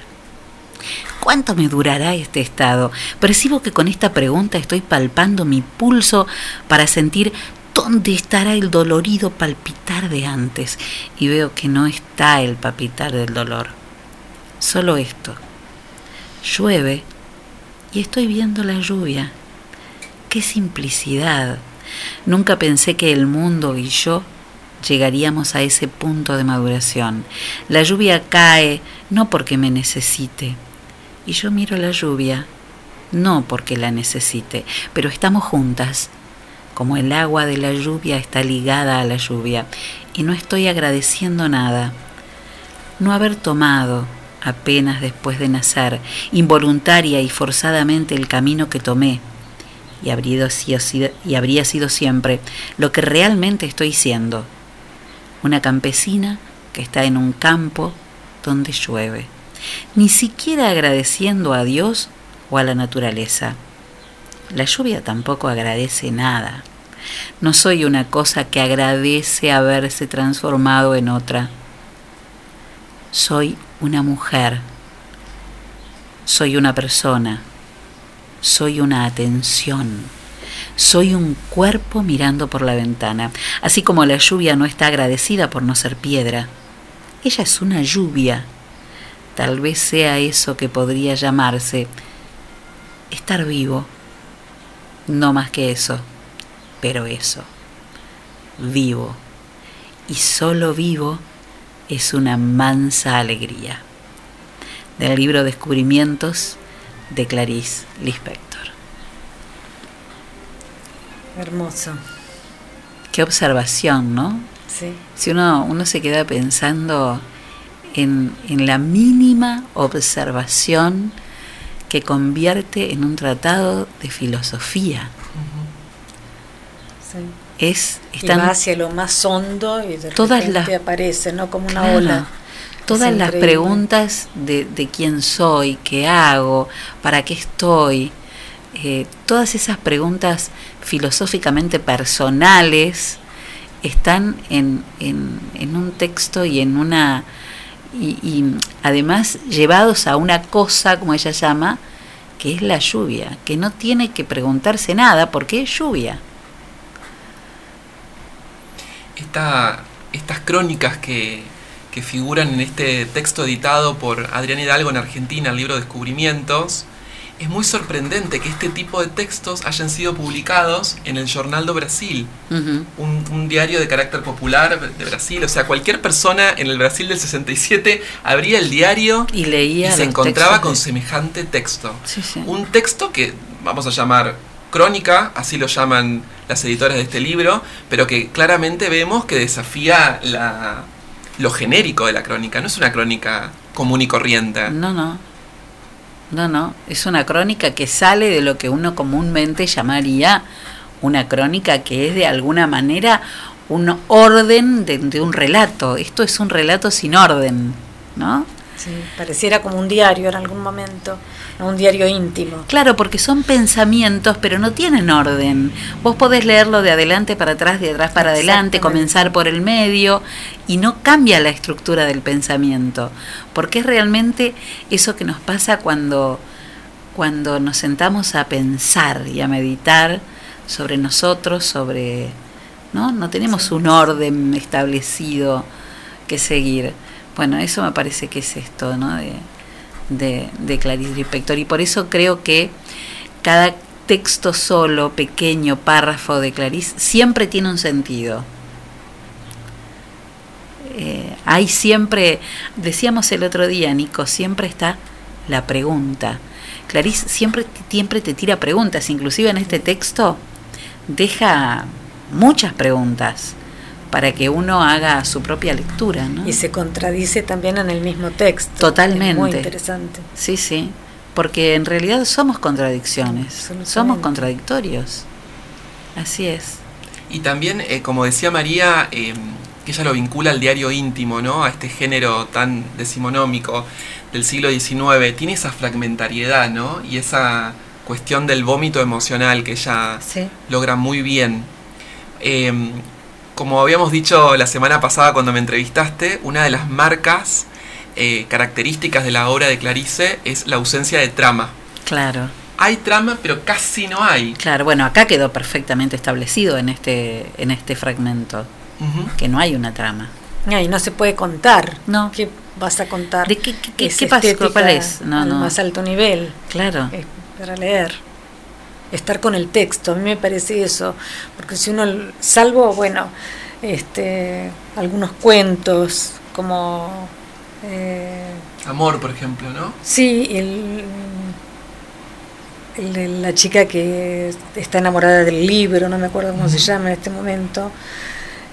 ¿Cuánto me durará este estado? Percibo que con esta pregunta estoy palpando mi pulso para sentir dónde estará el dolorido palpitar de antes y veo que no está el palpitar del dolor. Solo esto. Llueve y estoy viendo la lluvia. Qué simplicidad. Nunca pensé que el mundo y yo llegaríamos a ese punto de maduración. La lluvia cae no porque me necesite. Y yo miro la lluvia no porque la necesite, pero estamos juntas, como el agua de la lluvia está ligada a la lluvia, y no estoy agradeciendo nada. No haber tomado, apenas después de nacer, involuntaria y forzadamente el camino que tomé, y habría sido, y habría sido siempre lo que realmente estoy siendo, una campesina que está en un campo donde llueve, ni siquiera agradeciendo a Dios o a la naturaleza. La lluvia tampoco agradece nada. No soy una cosa que agradece haberse transformado en otra. Soy una mujer. Soy una persona. Soy una atención. Soy un cuerpo mirando por la ventana. Así como la lluvia no está agradecida por no ser piedra. Ella es una lluvia. Tal vez sea eso que podría llamarse estar vivo. No más que eso, pero eso. Vivo. Y solo vivo es una mansa alegría. Del libro Descubrimientos de Clarice Lispector. Hermoso. Qué observación, ¿no? Sí. Si uno, uno se queda pensando en, en la mínima observación que convierte en un tratado de filosofía. sí. Es, Y va hacia lo más hondo y de Todas repente las- aparece, ¿no? Como una Claro. ola. Todas Es las increíble. preguntas de, de quién soy, qué hago, para qué estoy, eh, todas esas preguntas filosóficamente personales están en, en- un texto y en una y, y además llevados a una cosa como ella llama que es la lluvia que no tiene que preguntarse nada porque es lluvia. Esta- estas crónicas que, que figuran en este texto editado por Adrián Hidalgo en Argentina, el libro Descubrimientos, es muy sorprendente que este tipo de textos hayan sido publicados en el Jornal do Brasil, un, un diario de carácter popular de Brasil. O sea, cualquier persona en el Brasil del 67 abría el diario y leía se los encontraba con de- semejante texto. Sí, sí. Un texto que vamos a llamar crónica, así lo llaman las editoras de este libro, pero que claramente vemos que desafía la, lo genérico de la crónica. No es una crónica común y corriente. No, no. No, no. Es una crónica que sale de lo que uno comúnmente llamaría una crónica que es de alguna manera un orden de, de un relato. Esto es un relato sin orden, ¿no? Sí, pareciera como un diario en algún momento, un diario íntimo. Claro, porque son pensamientos, pero no tienen orden. Vos podés leerlo de adelante para atrás, de atrás para adelante, comenzar por el medio, y no cambia la estructura del pensamiento. Porque es realmente eso que nos pasa cuando, cuando nos sentamos a pensar y a meditar sobre nosotros, sobre. ¿No? No tenemos un orden establecido que seguir. Bueno, eso me parece que es esto, ¿no? De, de, Clarice Lispector. Y por eso creo que cada texto solo, pequeño, párrafo de Clarice, siempre tiene un sentido. Eh, hay siempre, decíamos el otro día, Nico, siempre está la pregunta. Clarice siempre, siempre te tira preguntas, inclusive en este texto deja muchas preguntas para que uno haga su propia lectura, ¿no? Y se contradice también en el mismo texto. Totalmente. Es muy interesante. Sí, sí, porque en realidad somos contradicciones, somos contradictorios. Así es. Y también, eh, como decía María, eh, que ella lo vincula al diario íntimo, ¿no? A este género tan decimonómico del siglo XIX. Tiene esa fragmentariedad, ¿no? Y esa cuestión del vómito emocional que ella Sí. logra muy bien. Eh, como habíamos dicho la semana pasada cuando me entrevistaste, una de las marcas eh, características de la obra de Clarice es la ausencia de trama. Claro. Hay trama, pero casi no hay. Claro, bueno, acá quedó perfectamente establecido en este, en este fragmento que no hay una trama. Y no se puede contar. No. ¿Qué vas a contar? ¿De qué, qué, qué- qué pasó? ¿Cuál es? No, no. más alto nivel. Claro. eh, para leer. Estar con el texto, a mí me parece eso. Porque si uno, salvo, bueno, este, algunos cuentos, como. eh, Amor, por ejemplo, ¿no? Sí, el, el de la chica que está enamorada del libro, no me acuerdo cómo se llama en este momento,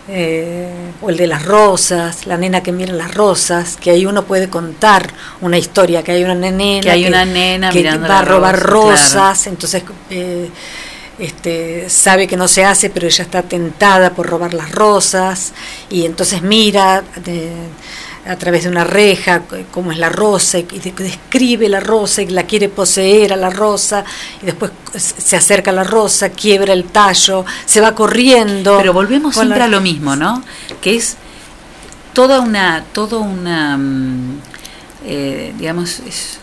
eh, o el de las rosas, la nena que mira las rosas, que ahí uno puede contar una historia, que hay una nena Que hay una nena que mirando va a robar rosas, claro. entonces eh, este, sabe que no se hace, pero ella está tentada por robar las rosas, y entonces mira... de- a través de una reja, cómo es la rosa, y, y de- describe la rosa y la quiere poseer a la rosa, y después se acerca a la rosa, quiebra el tallo, se va corriendo. Pero volvemos siempre la- a lo mismo, ¿no? Que es toda una, toda una, mm, eh, digamos, es,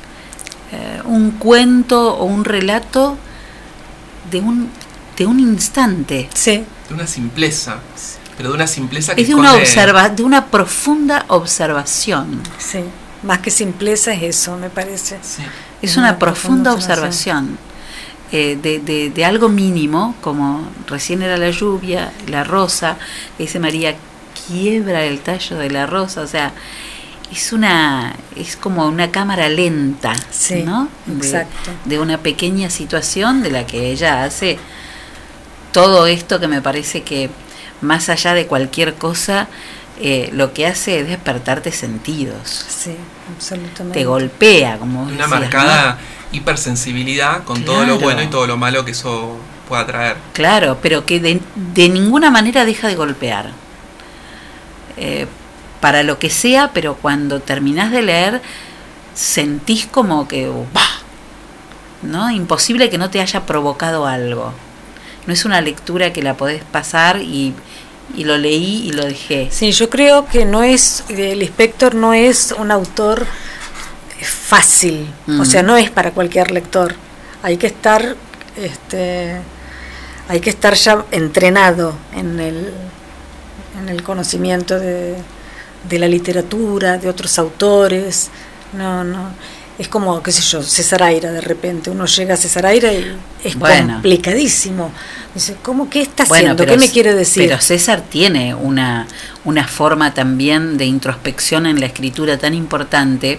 eh, un cuento o un relato de un, de un instante. Sí. De una simpleza. Pero de una simpleza que Es de una esconde- observa, de una profunda observación. Sí, más que simpleza es eso, me parece. Es una profunda observación eh, de, de- de algo mínimo, como recién era la lluvia, la rosa, dice María, quiebra el tallo de la rosa, o sea, es una es como una cámara lenta, Sí, ¿no? De- exacto. De, una pequeña situación de la que ella hace todo esto que me parece que más allá de cualquier cosa, eh, lo que hace es despertarte sentidos. Sí, absolutamente. Te golpea, como Una decías, ¿no? marcada hipersensibilidad con todo lo Claro. bueno y todo lo malo que eso pueda traer. Claro, pero que de, de ninguna manera deja de golpear. Eh, para lo que sea, pero cuando terminás de leer, sentís como que, ¡bah! ¿no? Imposible que no te haya provocado algo. No es una lectura que la podés pasar y, y lo leí y lo dejé. Sí, yo creo que no es, el inspector no es un autor fácil, o Mm. sea, no es para cualquier lector. Hay que estar, este, hay que estar ya entrenado en el, en el conocimiento de, de la literatura, de otros autores. No, no. Es como, qué sé yo, César Aira de repente. Uno llega a César Aira y es Bueno. complicadísimo. Dice, ¿cómo qué está Bueno, haciendo? ¿Qué me quiere decir? Pero César tiene una, una forma también de introspección en la escritura tan importante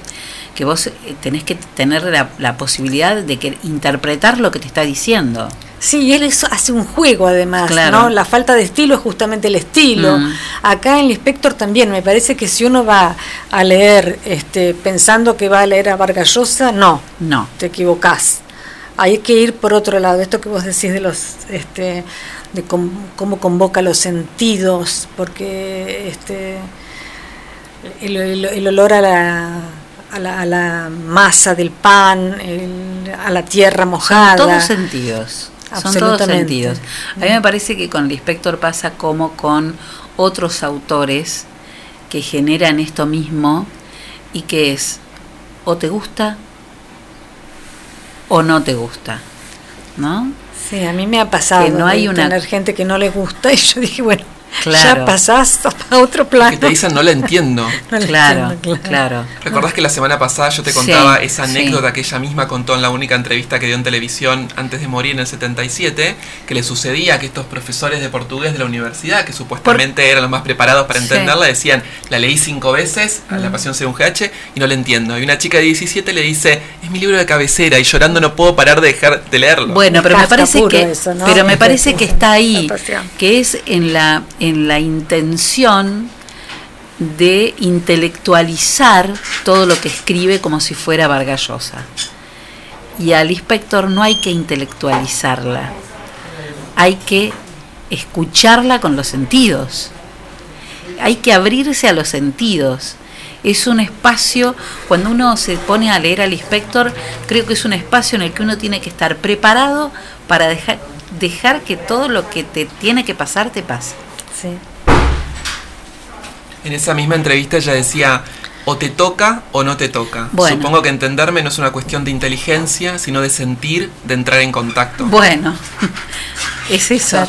que vos eh, tenés que tener la, la posibilidad de que interpretar lo que te está diciendo. Sí, él es- hace un juego además, Claro. ¿no? La falta de estilo es justamente el estilo. Mm. Acá en el Inspector también, me parece que si uno va a leer este, pensando que va a leer a Vargas Llosa, no, No. te equivocás. Hay que ir por otro lado, esto que vos decís de los este, de com- cómo convoca los sentidos, porque este el, el- el olor a la, a la, a la masa del pan, el- a la tierra mojada. Todos sentidos. Son todos sentidos. A mí me parece que con el inspector pasa como con otros autores que generan esto mismo y que es o te gusta o no te gusta, ¿no? Sí, a mí me ha pasado Que no hay una- tener gente que no le gusta *laughs* y yo dije, bueno, Claro. ya pasás a *laughs* otro plano. Que te dicen no la entiendo. *laughs* No la Claro, entiendo, claro. ¿Recordás que la semana pasada yo te Sí, contaba esa sí. anécdota que ella misma contó en la única entrevista que dio en televisión antes de morir en el 77? Que le sucedía que estos profesores de portugués de la universidad, que supuestamente eran los más preparados para Sí. entenderla, decían, la leí cinco veces, a la Mm. pasión según GH, y no la entiendo. Y una chica de 17 le dice, es mi libro de cabecera, y llorando no puedo parar de dejar de leerlo. Bueno, pero me parece que eso, ¿no? pero me parece que- está ahí, *laughs* que es en la en la intención de intelectualizar todo lo que escribe como si fuera Vargas Llosa. Y al inspector no hay que intelectualizarla. Hay que escucharla con los sentidos. Hay que abrirse a los sentidos. Es un espacio, cuando uno se pone a leer al inspector, creo que es un espacio en el que uno tiene que estar preparado para dejar, dejar que todo lo que te tiene que pasar te pase. Sí. En esa misma entrevista ella decía, o te toca o no te toca. Bueno. Supongo que entenderme no es una cuestión de inteligencia, sino de sentir, de entrar en contacto. Bueno, *laughs* es eso.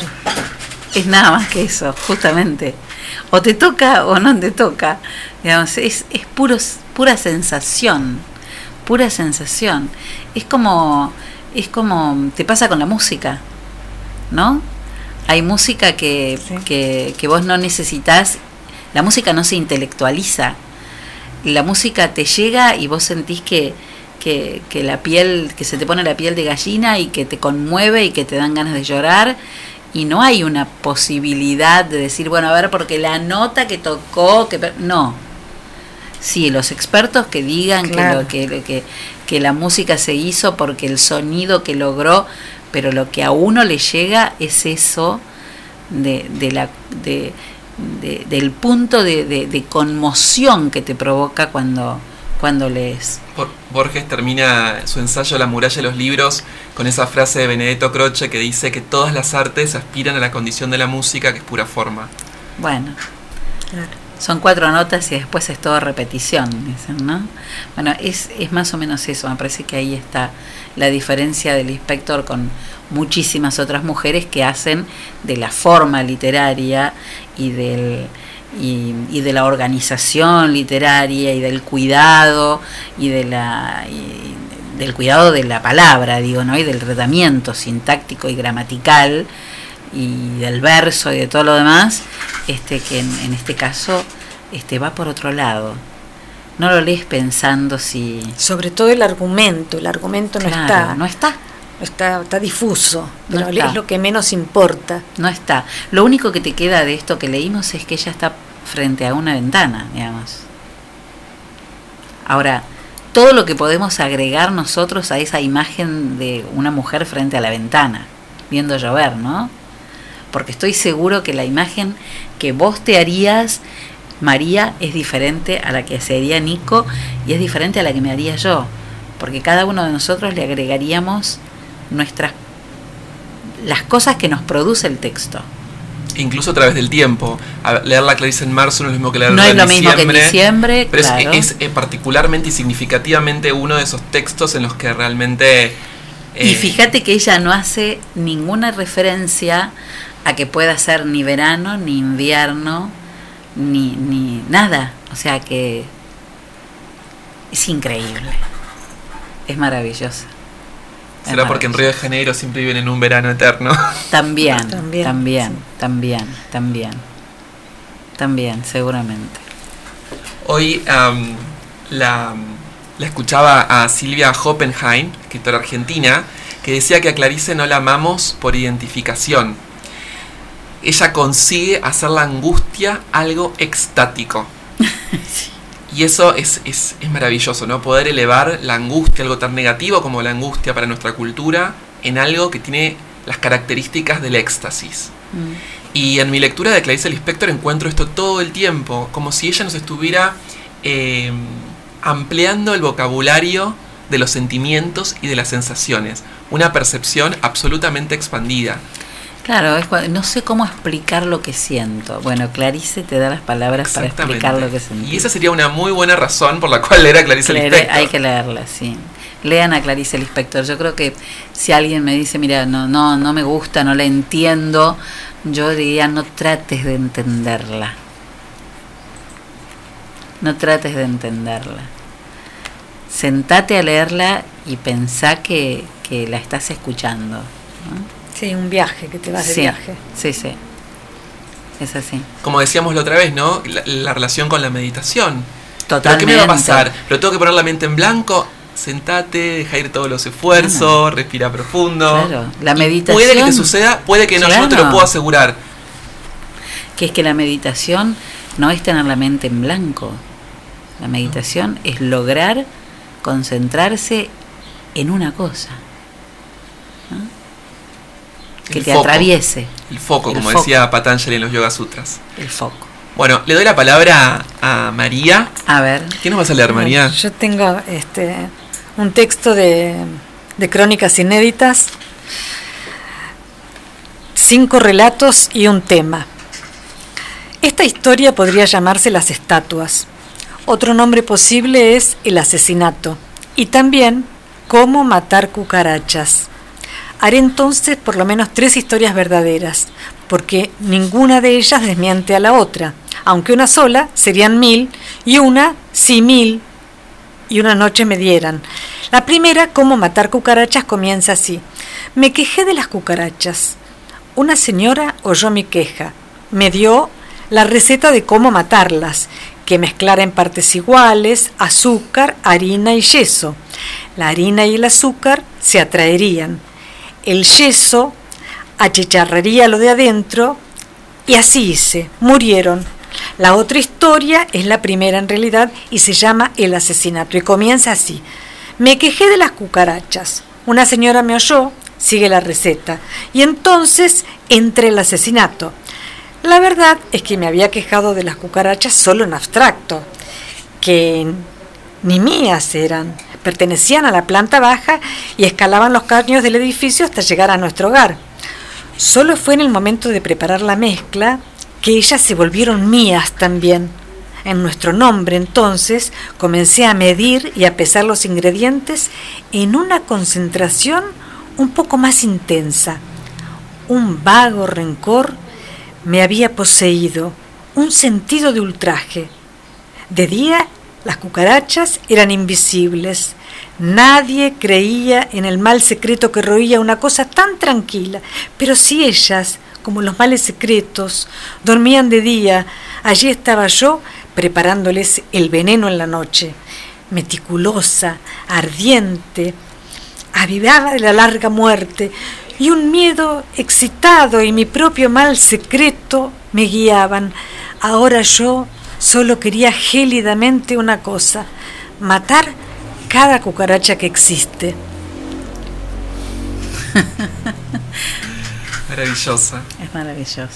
Es nada más que eso, justamente. O te toca o no te toca. Digamos, es, es puro, pura sensación. Pura sensación. Es como, es como te pasa con la música, ¿no? Hay música que, que, que vos no necesitas, la música no se intelectualiza. La música te llega y vos sentís que, que, que la piel, que se te pone la piel de gallina y que te conmueve y que te dan ganas de llorar y no hay una posibilidad de decir, bueno, a ver, porque la nota que tocó, que per-". no. Sí, los expertos que digan Claro. que, lo, que, que, que la música se hizo porque el sonido que logró, pero lo que a uno le llega es eso de, de la, de, de- del punto de, de- de conmoción que te provoca cuando, cuando lees. Bor- Borges termina su ensayo La muralla de los libros con esa frase de Benedetto Croce que dice que todas las artes aspiran a la condición de la música que es pura forma. Bueno, son cuatro notas y después es todo repetición, dicen, ¿no? Bueno, es, es más o menos eso, me parece que ahí está la diferencia del inspector con muchísimas otras mujeres que hacen de la forma literaria y del y, y de la organización literaria y del cuidado y de la del cuidado de la palabra digo no y del tratamiento sintáctico y gramatical y del verso y de todo lo demás este que en, en este caso este va por otro lado no lo lees pensando si Sobre todo el argumento, el argumento no está. no está. Está, está difuso, No está. es lo que menos importa. No está. Lo único que te queda de esto que leímos es que ella está frente a una ventana, digamos. Ahora, todo lo que podemos agregar nosotros a esa imagen de una mujer frente a la ventana, viendo llover, ¿no? Porque estoy seguro que la imagen que vos te harías, María, es diferente a la que se haría Nico y es diferente a la que me haría yo. Porque cada uno de nosotros le agregaríamos nuestras las cosas que nos produce el texto. Incluso a través del tiempo. A ver, leer la Clarice en marzo no es lo mismo que leerla No es en lo mismo que en diciembre, Pero es- claro. es, eh, particularmente y significativamente uno de esos textos en los que realmente... Y eh, fíjate que ella no hace ninguna referencia a que pueda ser ni verano, ni invierno, ni, ni nada. O sea que es increíble. Es maravillosa. Es Será porque en. Río de Janeiro siempre viven en un verano eterno. *laughs* También, También, también, también, también, también, seguramente. Hoy am, la, la escuchaba a Silvia Hoppenheim, escritora argentina, que decía que a Clarice no la amamos por identificación. Ella consigue hacer la angustia algo extático. *laughs* Y eso es, es, es maravilloso, ¿no? Poder elevar la angustia, algo tan negativo como la angustia para nuestra cultura, en algo que tiene las características del éxtasis. Y en mi lectura de Clarice Lispector encuentro esto todo el tiempo, como si ella nos estuviera eh, ampliando el vocabulario de los sentimientos y de las sensaciones. Una percepción absolutamente expandida. Claro, es no sé cómo explicar lo que siento. Bueno, Clarice te da las palabras para explicar lo que siento. Y esa sería una muy buena razón por la cual leer a Clarice Leer- Lispector. hay que leerla, sí. Lean a Clarice Lispector. Yo creo que si alguien me dice, mira, no, no, no me gusta, no la entiendo, yo diría, no trates de entenderla. No trates de entenderla. Sentate a leerla y pensá que, que la estás escuchando. ¿no? Sí, un viaje, que te vas de Sí, viaje. sí, sí. Es así. Como decíamos la otra vez, ¿no? La, la relación con la meditación. ¿Pero Totalmente. qué me va a pasar? ¿Pero tengo que poner la mente en blanco? Sentate, deja ir todos los esfuerzos, respira profundo. Claro, la meditación. Puede que te suceda, puede que no, yo no te lo puedo asegurar. que es que la meditación no es tener la mente en blanco. La meditación es lograr concentrarse en una cosa. Que El te foco. atraviese. El foco, El como foco. decía Patanjali en los Yoga Sutras. El foco. Bueno, le doy la palabra a María. A ver. ¿Qué nos vas a leer, María? Yo tengo este un texto de, de crónicas inéditas, cinco relatos y un tema. Esta historia podría llamarse Las estatuas. Otro nombre posible es El asesinato y también Cómo matar cucarachas. Haré entonces por lo menos tres historias verdaderas, porque ninguna de ellas desmiente a la otra, aunque una sola serían mil y una sí mil y una noche me dieran. La primera, cómo matar cucarachas, comienza así. Me quejé de las cucarachas. Una señora oyó mi queja. Me dio la receta de cómo matarlas, que mezclara en partes iguales azúcar, harina y yeso. La harina y el azúcar se atraerían. El yeso achicharraría lo de adentro y así hice. Murieron. La otra historia es la primera en realidad y se llama El asesinato y comienza así. Me quejé de las cucarachas. Una señora me oyó, sigue la receta, y entonces entra el asesinato. La verdad es que me había quejado de las cucarachas solo en abstracto, que ni mías eran, pertenecían a la planta baja y escalaban los caños del edificio hasta llegar a nuestro hogar. Solo fue en el momento de preparar la mezcla que ellas se volvieron mías también. En nuestro nombre entonces comencé a medir y a pesar los ingredientes en una concentración un poco más intensa. Un vago rencor me había poseído, un sentido de ultraje. De día las cucarachas eran invisibles. Nadie creía en el mal secreto que roía una cosa tan tranquila. Pero si ellas, como los males secretos, dormían de día, allí estaba yo preparándoles el veneno en la noche. Meticulosa, ardiente, avivada de la larga muerte, y un miedo excitado y mi propio mal secreto me guiaban. Ahora yo solo quería gélidamente una cosa, matar cada cucaracha que existe. *laughs* Maravillosa. Es maravilloso.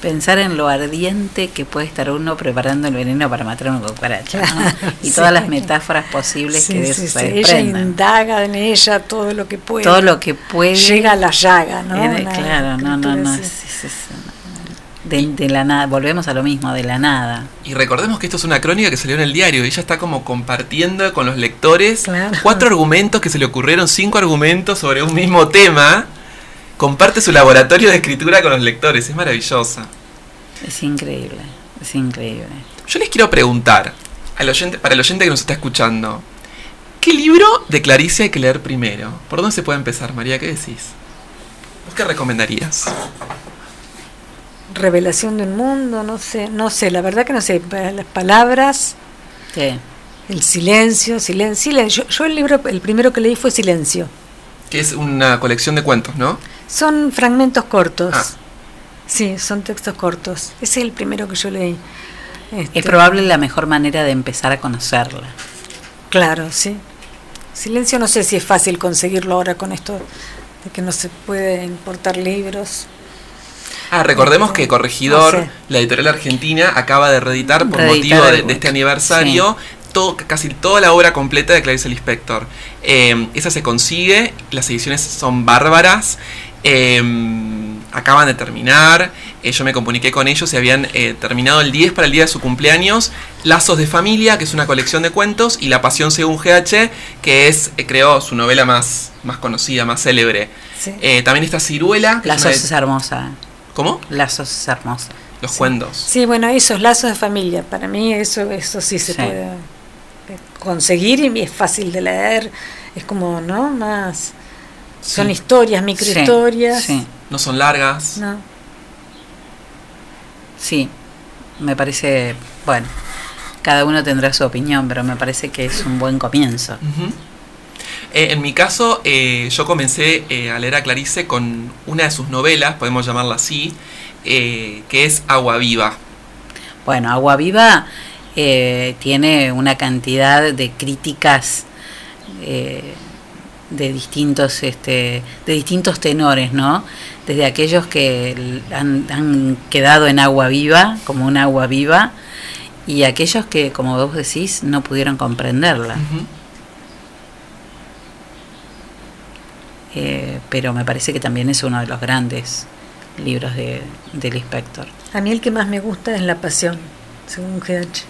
Pensar en lo ardiente que puede estar uno preparando el veneno para matar a una cucaracha. ¿no? *laughs* Y Sí. todas las metáforas posibles Sí, que de sí, eso sí. se Ella desprendan. indaga en ella todo lo que puede. Todo lo que puede. Llega a la llaga, ¿no? Eh, claro, no, no, escritura no. así. es- es- es- de, de la nada, volvemos a lo mismo, de la nada. Y recordemos que esto es una crónica que salió en el diario. Ella está como compartiendo con los lectores cuatro argumentos que se le ocurrieron, cinco argumentos sobre un mismo tema. Comparte su laboratorio de escritura con los lectores. Es maravillosa. Es increíble, es increíble. Yo les quiero preguntar, al oyente, para el oyente que nos está escuchando, ¿qué libro de Clarice hay que leer primero? ¿Por dónde se puede empezar, María? ¿Qué decís? ¿Vos qué recomendarías? Revelación de un mundo, no sé, no sé, la verdad que no sé, las palabras, ¿Qué? el silencio, silencio, silencio. Yo, yo el libro, el primero que leí fue Silencio. Que es una colección de cuentos, ¿no? Son fragmentos cortos. Ah. Sí, son textos cortos. Ese es el primero que yo leí. Este, Es probable la mejor manera de empezar a conocerla. Claro, sí. Silencio no sé si es fácil conseguirlo ahora con esto de que no se puede importar libros. Ah, recordemos que Corregidor, No sé. la editorial argentina, acaba de reeditar por Reeditar motivo el- de, de este aniversario todo, casi toda la obra completa de Clarice Lispector. Eh, esa se consigue, las ediciones son bárbaras. eh, acaban de terminar, eh, yo me comuniqué con ellos y habían eh, terminado el 10 para el día de su cumpleaños, Lazos de Familia, que es una colección de cuentos, y La Pasión según GH, que es, eh, creo, su novela más, más conocida, más célebre. Sí. También está Ciruela. es Lazos una- es hermosa. ¿Cómo? Lazos es hermosa. Los cuentos. Sí, bueno, esos lazos de familia, para mí eso, eso sí se Sí. puede eh, conseguir y es fácil de leer. Es como, ¿no? Más. Son Sí. historias, microhistorias. Sí, No son largas. No. sí. Me parece, bueno, cada uno tendrá su opinión, pero me parece que es un buen comienzo. Ujú. Eh, en mi caso, eh, yo comencé eh, a leer a Clarice con una de sus novelas, podemos llamarla así, eh, que es Agua Viva. Bueno, Agua Viva eh, tiene una cantidad de críticas eh, de distintos, este, de distintos tenores, ¿no? Desde aquellos que han, han quedado en agua viva, como un agua viva, y aquellos que, como vos decís, no pudieron comprenderla. Ujú. Eh, pero me parece que también es uno de los grandes libros de, del inspector. A mí el que más me gusta es La Pasión, según GH.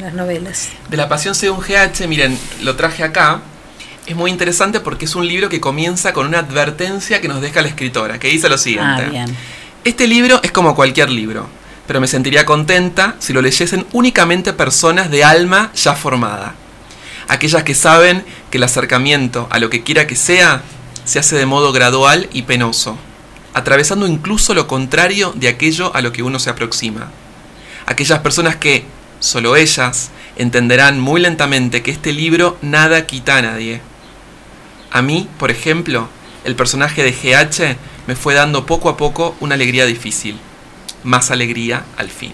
Las novelas. De la Pasión según GH, miren, lo traje acá. Es muy interesante porque es un libro que comienza con una advertencia que nos deja la escritora, que dice lo siguiente. Ah, bien. Este libro es como cualquier libro, pero me sentiría contenta si lo leyesen únicamente personas de alma ya formada. Aquellas que saben que el acercamiento a lo que quiera que sea se hace de modo gradual y penoso, atravesando incluso lo contrario de aquello a lo que uno se aproxima. Aquellas personas que, solo ellas, entenderán muy lentamente que este libro nada quita a nadie. A mí, por ejemplo, el personaje de GH me fue dando poco a poco una alegría difícil. Más alegría al fin.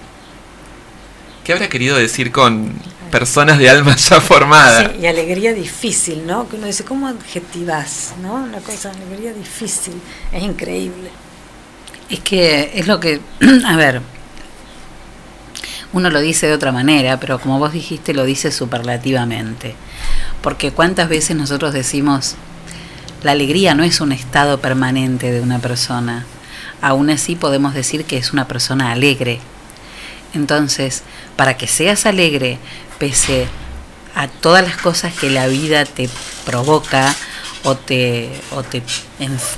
¿Qué habrá querido decir con personas de alma ya formada? Sí, y alegría difícil, ¿no? Que uno dice, ¿cómo adjetivas? ¿No? Una cosa, alegría difícil. Es increíble. Es que es lo que, *clears throat* a ver, uno lo dice de otra manera, pero como vos dijiste, lo dice superlativamente. Porque cuántas veces nosotros decimos, la alegría no es un estado permanente de una persona. Aún así podemos decir que es una persona alegre. Entonces, para que seas alegre, pese a todas las cosas que la vida te provoca o te, o te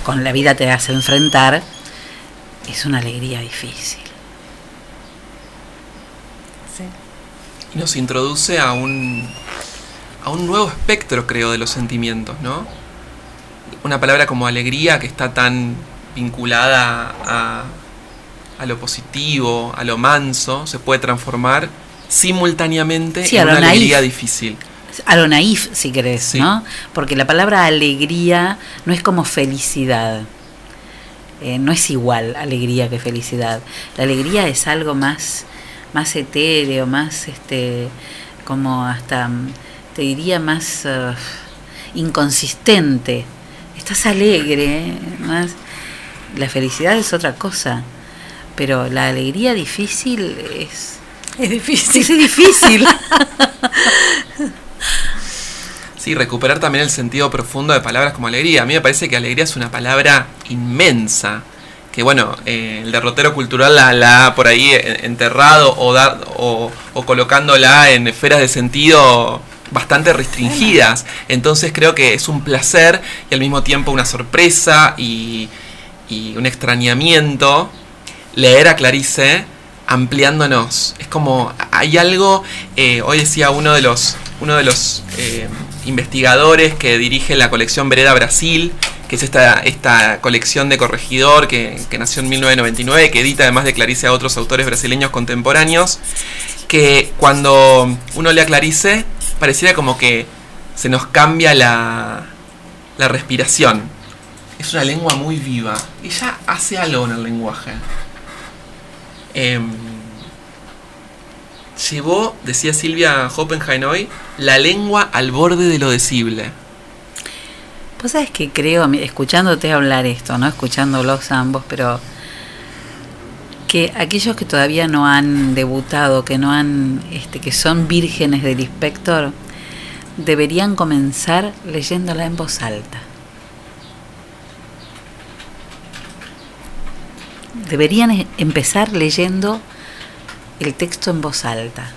con la vida te hace enfrentar, es una alegría difícil. Y nos introduce a un, a un nuevo espectro, creo, de los sentimientos, ¿no? Una palabra como alegría que está tan vinculada a, a lo positivo, a lo manso, se puede transformar simultáneamente Sí, en a lo una alegría naif. difícil. A lo naif, si querés, ¿no? Porque la palabra alegría no es como felicidad. Eh, no es igual alegría que felicidad. La alegría es algo más, más etéreo, más este, como hasta, mm, te diría, más eh, inconsistente. Estás alegre, ¿eh? más. La felicidad es otra cosa. Pero la alegría difícil es. Es difícil. Es difícil. *laughs* Sí, recuperar también el sentido profundo de palabras como alegría. A mí me parece que alegría es una palabra inmensa. Que bueno, eh, el derrotero cultural la, la ha por ahí eh, enterrado o, da- o, o colocándola en esferas de sentido bastante restringidas. Entonces creo que es un placer y al mismo tiempo una sorpresa y, y un extrañamiento leer a Clarice ampliándonos. Es como hay algo, eh, hoy decía uno de los, uno de los eh, investigadores que dirige la colección Vereda Brasil, que es esta, esta colección de corregidor que, nació en 1999, que edita además de Clarice a otros autores brasileños contemporáneos, que cuando uno lee a Clarice pareciera como que se nos cambia la, la respiración. Es una lengua muy viva. Ella hace algo en el lenguaje. Em, llevó, decía Silvia Hoppenheim hoy, la lengua al borde de lo decible. Vos sabés que creo, escuchándote hablar esto, ¿no? Escuchándolos ambos, pero que aquellos que todavía no han debutado, que no han, este, que son vírgenes del inspector, deberían comenzar leyéndola en voz alta. Deberían e- empezar leyendo el texto en voz alta.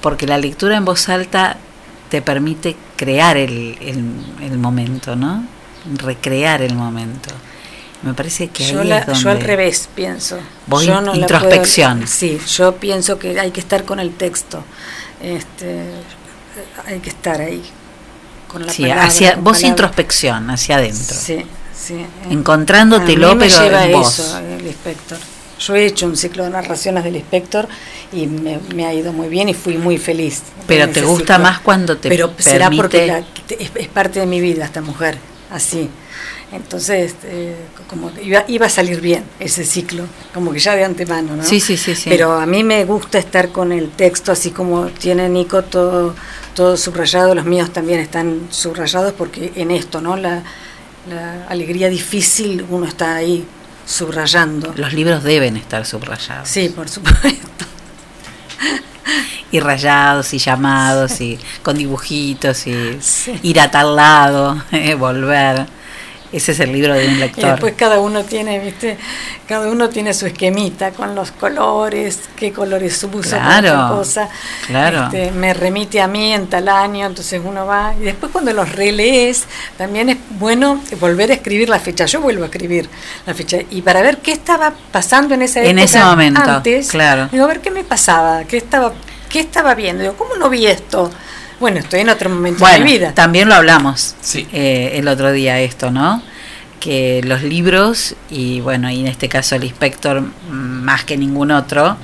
Porque la lectura en voz alta te permite crear el, el- el momento, ¿no? Recrear el momento. Me parece que Yo, ahí la- es donde yo al revés pienso. Vos yo in- no la introspección. puedo- sí, yo pienso que hay que estar con el texto. Este, hay que estar ahí. Con la Sí, palabra, hacia, con vos palabra. introspección, hacia adentro. Sí, sí. Encontrándotelo, A mí me pero lleva en eso, el inspector. Yo he hecho un ciclo de narraciones del inspector y me, me ha ido muy bien y fui muy feliz. Pero te gusta ciclo. más cuando te Pero será porque la- es, es parte de mi vida esta mujer, así. Entonces, eh, como iba, iba a salir bien ese ciclo, como que ya de antemano, ¿no? Sí, sí, sí, sí. Pero a mí me gusta estar con el texto, así como tiene Nico todo, todo subrayado, los míos también están subrayados, porque en esto, ¿no? La, la alegría difícil, uno está ahí subrayando. Los libros deben estar subrayados. Sí, por supuesto. Y rayados y llamados y con dibujitos y ir a tal lado, *laughs* eh, volver. Ese es el libro de un Y lector. después cada uno tiene, viste, cada uno tiene su esquemita con los colores, qué colores para Claro, otra cosa. claro. Este, me remite a mí en tal año, entonces uno va. Y después cuando los relees, también es bueno volver a escribir la fecha. Yo vuelvo a escribir la fecha. Y para ver qué estaba pasando en esa época En ese momento, antes, claro. digo, a ver qué me pasaba, qué estaba, qué estaba viendo. Digo, ¿cómo no vi esto? Bueno, estoy en otro momento Bueno, de mi vida. también lo hablamos eh, el otro día esto, ¿no? Que los libros, y bueno, y en este caso el inspector mm, más que ningún otro,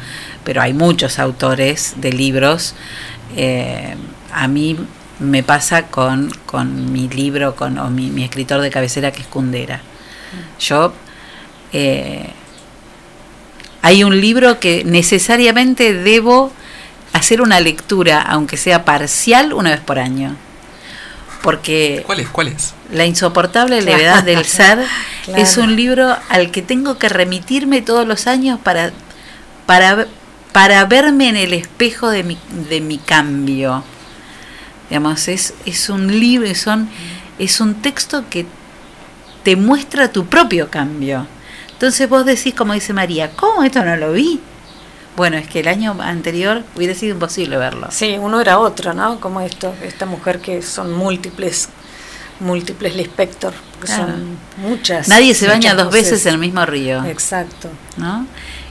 pero hay muchos autores de libros, eh, a mí me pasa con, con mi libro, con o mi, mi escritor de cabecera que es Kundera. Yo... eh, hay un libro que necesariamente debo hacer una lectura, aunque sea parcial, una vez por año. Porque ¿Cuál es? ¿Cuál es? La insoportable Claro. levedad del ser *laughs* Claro. es un libro al que tengo que remitirme todos los años para, para, para verme en el espejo de mi, de mi cambio. Digamos, es, es un libro, son, es un texto que te muestra tu propio cambio. Entonces vos decís, como dice María, ¿cómo esto no lo vi? Bueno, es que el año anterior hubiera sido imposible verlo. Sí, uno era otro, ¿no? Como esto, esta mujer que son múltiples, múltiples Lispector, que Claro. son muchas. Nadie se baña dos voces. veces en el mismo río. Exacto. ¿No?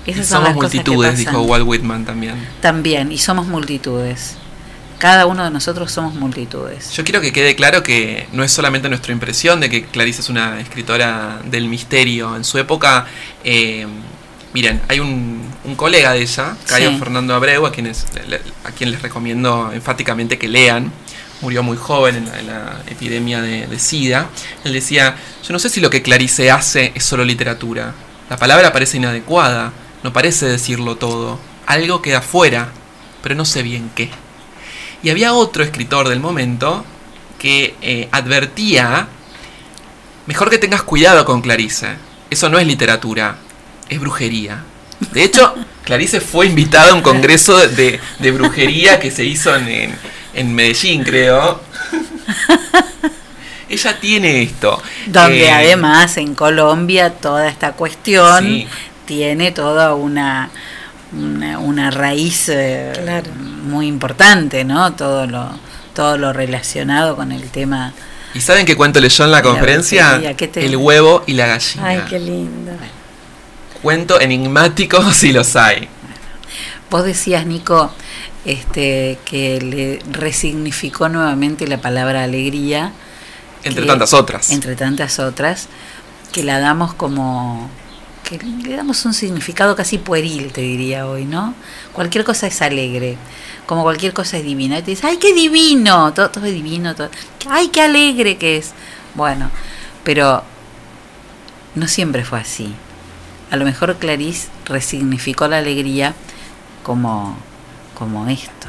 Y Esas son somos las cosas que multitudes, pasan. dijo Walt Whitman también. También, y somos multitudes. Cada uno de nosotros somos multitudes. Yo quiero que quede claro que no es solamente nuestra impresión de que Clarice es una escritora del misterio. En su época, eh, miren, hay un, un colega de ella, Cayo Sí. Fernando Abreu, a, quienes, a quien les recomiendo enfáticamente que lean. Murió muy joven en la, en la epidemia de, de SIDA. Él decía, yo no sé si lo que Clarice hace es solo literatura. La palabra parece inadecuada, no parece decirlo todo. Algo queda fuera, pero no sé bien qué. Y había otro escritor del momento que eh, advertía, mejor que tengas cuidado con Clarice, eso no es literatura, es brujería. De hecho, Clarice fue invitada a un congreso de, de brujería que se hizo en, en- en Medellín, creo. Ella tiene esto. Donde Eh, además en Colombia toda esta cuestión Sí. tiene toda una, una, una raíz eh, Claro. muy importante, ¿no? Todo lo, todo lo relacionado con el tema. ¿Y saben qué cuento leyó en la La conferencia? brujería, ¿qué te- El huevo y la gallina. Ay, qué lindo. Cuento enigmático *laughs* si los hay. Vos decías, Nico, este, que le resignificó nuevamente la palabra alegría. Entre que- tantas otras. Entre tantas otras, que la damos como. que le damos un significado casi pueril, te diría hoy, ¿no? Cualquier cosa es alegre, como cualquier cosa es divina. Y te dices, ¡ay, qué divino! Todo, todo es divino, todo. ¡ay, qué alegre que es! Bueno, pero no siempre fue así. A lo mejor Clarice resignificó la alegría como, como esto.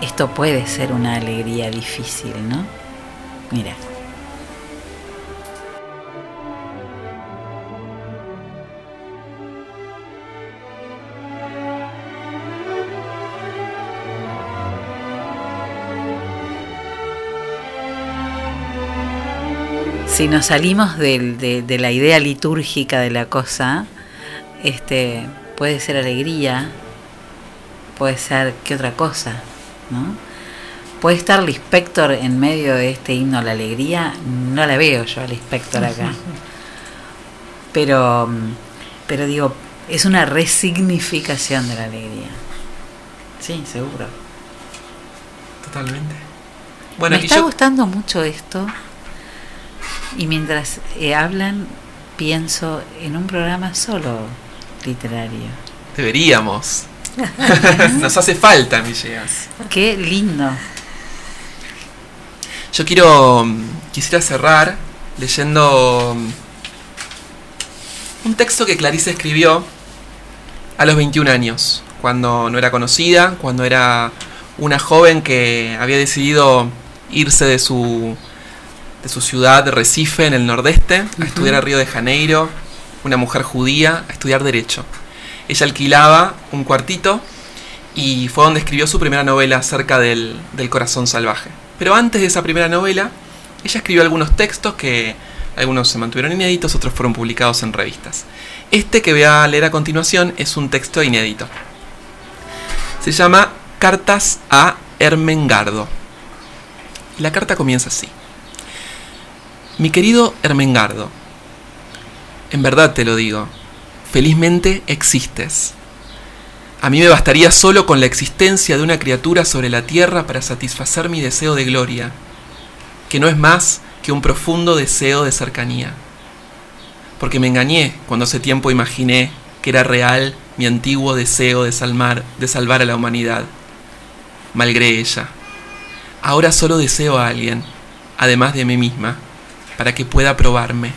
Esto puede ser una alegría difícil, ¿no? Mira. Si nos salimos del- de, de la idea litúrgica de la cosa, este, puede ser alegría, puede ser qué otra cosa, ¿no? Puede estar Lispector en medio de este himno a la alegría, no la veo yo a Lispector acá. *laughs* Pero, pero digo, es una resignificación de la alegría. Sí, seguro. Totalmente. Bueno, Me está yo- gustando mucho esto. Y mientras eh, hablan, pienso en un programa solo literario. Deberíamos. *laughs* Nos hace falta, Villegas. Qué lindo. Yo quiero. mm, Quisiera cerrar leyendo mm, un texto que Clarice escribió a los 21 años, cuando no era conocida, cuando era una joven que había decidido irse de su, de su ciudad de Recife, en el nordeste, a estudiar a Río de Janeiro, una mujer judía, a estudiar Derecho. Ella alquilaba un cuartito y fue donde escribió su primera novela acerca del, del corazón salvaje. Pero antes de esa primera novela, ella escribió algunos textos que algunos se mantuvieron inéditos, otros fueron publicados en revistas. Este que voy a leer a continuación es un texto inédito. Se llama Cartas a Ermengardo. Y la carta comienza así. Mi querido Ermengardo, en verdad te lo digo, felizmente existes. A mí me bastaría solo con la existencia de una criatura sobre la tierra para satisfacer mi deseo de gloria, que no es más que un profundo deseo de cercanía. Porque me engañé cuando hace tiempo imaginé que era real mi antiguo deseo de salvar, de salvar a la humanidad. Malgré ella. Ahora solo deseo a alguien, además de mí misma, para que pueda probarme.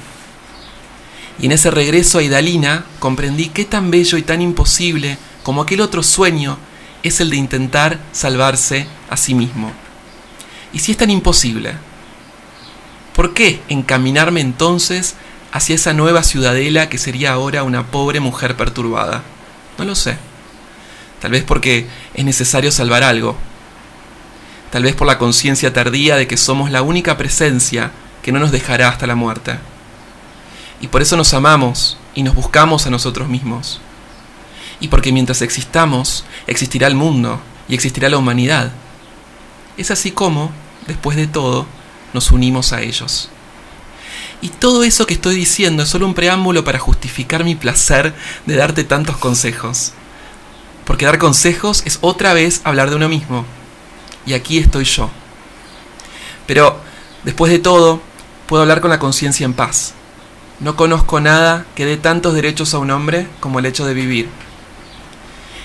Y en ese regreso a Idalina comprendí qué tan bello y tan imposible como aquel otro sueño es el de intentar salvarse a sí mismo. Y si es tan imposible, ¿por qué encaminarme entonces hacia esa nueva ciudadela que sería ahora una pobre mujer perturbada? No lo sé. Tal vez porque es necesario salvar algo. Tal vez por la conciencia tardía de que somos la única presencia que no nos dejará hasta la muerte. Y por eso nos amamos y nos buscamos a nosotros mismos. Y porque mientras existamos, existirá el mundo y existirá la humanidad. Es así como, después de todo, nos unimos a ellos. Y todo eso que estoy diciendo es solo un preámbulo para justificar mi placer de darte tantos consejos. Porque dar consejos es otra vez hablar de uno mismo. Y aquí estoy yo. Pero, después de todo, puedo hablar con la conciencia en paz. No conozco nada que dé tantos derechos a un hombre como el hecho de vivir.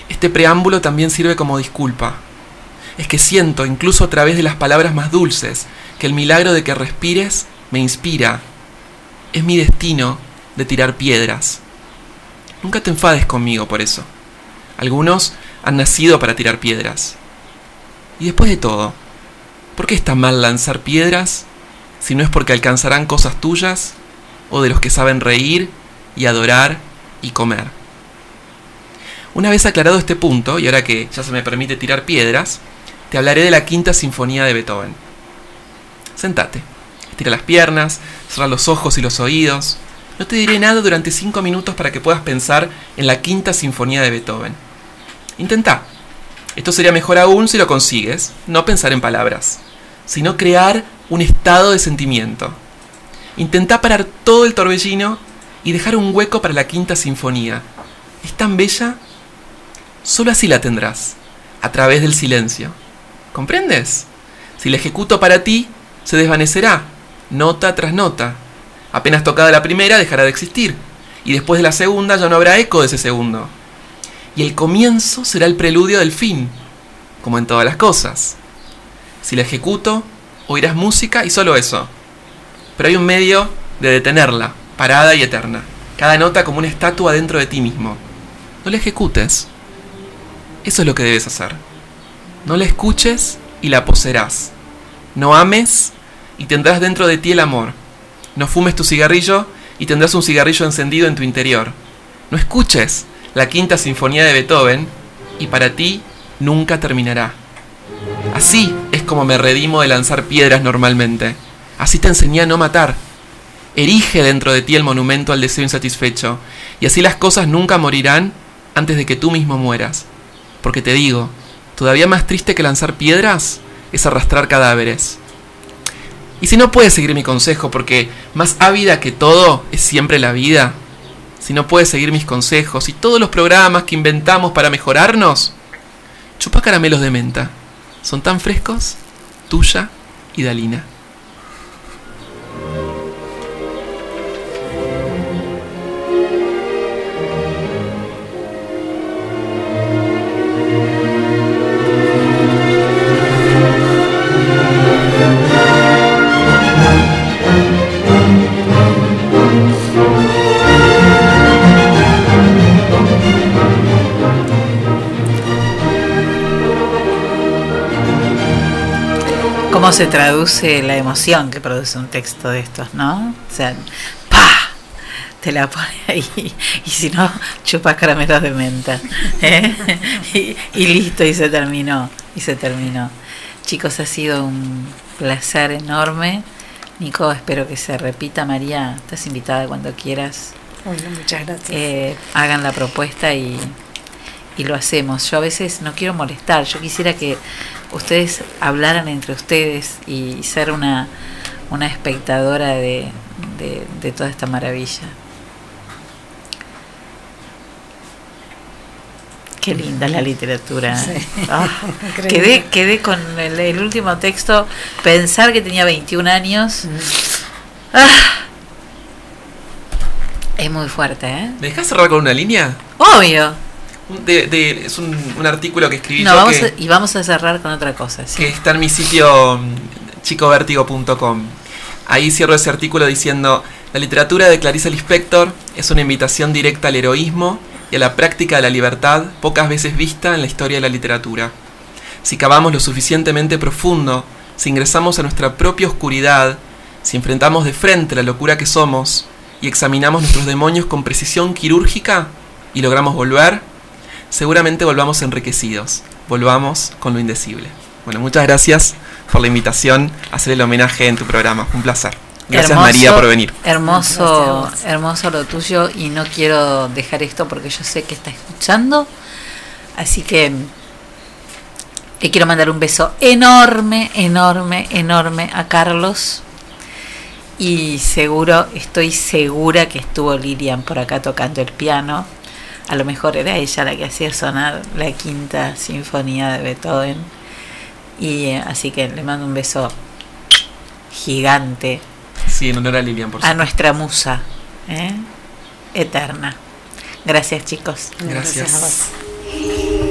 Este preámbulo también sirve como disculpa. Es que siento, incluso a través de las palabras más dulces, que el milagro de que respires me inspira. Es mi destino de tirar piedras. Nunca te enfades conmigo por eso. Algunos han nacido para tirar piedras. Y después de todo, ¿por qué está mal lanzar piedras si no es porque alcanzarán cosas tuyas o de los que saben reír y adorar y comer? Una vez aclarado este punto, y ahora que ya se me permite tirar piedras, te hablaré de la quinta sinfonía de Beethoven. Sentate, estira las piernas, cierra los ojos y los oídos. No te diré nada durante cinco minutos para que puedas pensar en la quinta sinfonía de Beethoven. Intenta. Esto sería mejor aún si lo consigues, no pensar en palabras, sino crear un estado de sentimiento. Intenta parar todo el torbellino y dejar un hueco para la quinta sinfonía. Es tan bella Solo así la tendrás, a través del silencio. ¿Comprendes? Si la ejecuto para ti, se desvanecerá, nota tras nota. Apenas tocada la primera, dejará de existir, y después de la segunda ya no habrá eco de ese segundo. Y el comienzo será el preludio del fin, como en todas las cosas. Si la ejecuto, oirás música y solo eso. Pero hay un medio de detenerla, parada y eterna, cada nota como una estatua dentro de ti mismo. No la ejecutes, eso es lo que debes hacer. No la escuches y la poseerás. No ames y tendrás dentro de ti el amor. No fumes tu cigarrillo y tendrás un cigarrillo encendido en tu interior. No escuches la quinta sinfonía de Beethoven y para ti nunca terminará. Así es como me redimo de lanzar piedras normalmente. Así te enseñé a no matar. Erige dentro de ti el monumento al deseo insatisfecho y así las cosas nunca morirán antes de que tú mismo mueras. Porque te digo, todavía más triste que lanzar piedras es arrastrar cadáveres. Y si no puedes seguir mi consejo, porque más ávida que todo es siempre la vida, si no puedes seguir mis consejos y todos los programas que inventamos para mejorarnos, chupa caramelos de menta. Son tan frescos, tuya y Dalina. ¿Cómo se traduce la emoción que produce un texto de estos, no? O sea, ¡pa! Te la pone *laughs* ahí. Y si no, chupas caramelos de menta. ¿eh? *laughs* Y, y listo, y se terminó. Y se terminó. Chicos, ha sido un placer enorme. Nico, espero que se repita. María, estás invitada cuando quieras. Bueno, muchas gracias. Eh, hagan la propuesta y, y lo hacemos. Yo a veces no quiero molestar, yo quisiera que ustedes hablaran entre ustedes y ser una, una espectadora de, de, de toda esta maravilla. Qué linda la literatura. Sí. Increíble. quedé, quedé con el, el último texto, pensar que tenía 21 años. Ah, es muy fuerte, ¿eh? ¿Me dejas cerrar con una línea? Obvio. De- de- es un, un artículo que escribí No, yo vamos que, a- y vamos a cerrar con otra cosa. sí. que está en mi sitio mm, chicovertigo.com. Ahí cierro ese artículo diciendo, la literatura de Clarice Lispector es una invitación directa al heroísmo y a la práctica de la libertad pocas veces vista en la historia de la literatura. Si cavamos lo suficientemente profundo, si ingresamos a nuestra propia oscuridad, si enfrentamos de frente la locura que somos y examinamos nuestros demonios con precisión quirúrgica y logramos volver, seguramente volvamos enriquecidos, volvamos con lo indecible. Bueno, muchas gracias por la invitación a hacer el homenaje en tu programa. Un placer. Gracias Hermoso, María por venir. Hermoso, hermoso lo tuyo y no quiero dejar esto porque yo sé que está escuchando. Así que le quiero mandar un beso enorme, enorme, enorme a Carlos. Y seguro, estoy segura que estuvo Lilian por acá tocando el piano. A lo mejor era ella la que hacía sonar la quinta sinfonía de Beethoven. Y eh, así que le mando un beso gigante Sí, en honor a Lilian, por a supuesto. nuestra musa ¿eh? eterna. Gracias chicos. Gracias. a vos.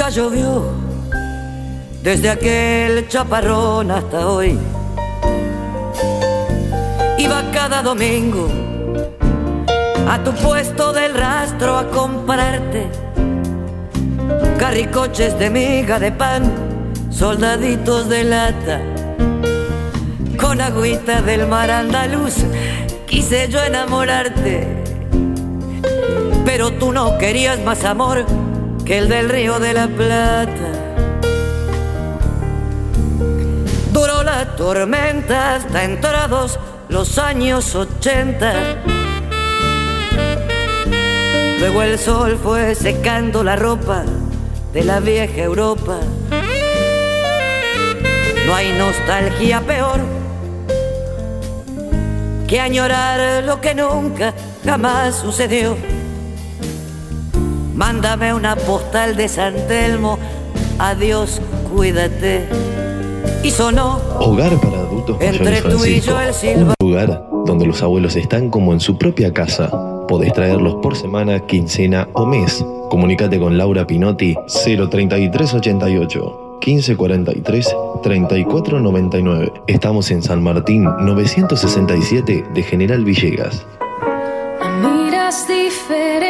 Ya llovió desde aquel chaparrón hasta hoy. Iba cada domingo a tu puesto del rastro a comprarte carricoches de miga de pan, soldaditos de lata, con agüita del mar andaluz. Quise yo enamorarte, pero tú no querías más amor el del río de la Plata. Duró la tormenta hasta entrados los años ochenta. Luego el sol fue secando la ropa de la vieja Europa. No hay nostalgia peor que añorar lo que nunca jamás sucedió. Mándame una postal de San Telmo, adiós, cuídate. Y sonó Hogar para adultos Entre mayores tú y yo el silba- Un lugar donde los abuelos están como en su propia casa. Podés traerlos por semana, quincena o mes. Comunicate con Laura Pinotti 03388 1543 3499. Estamos en San Martín 967 de General Villegas. Me miras diferente,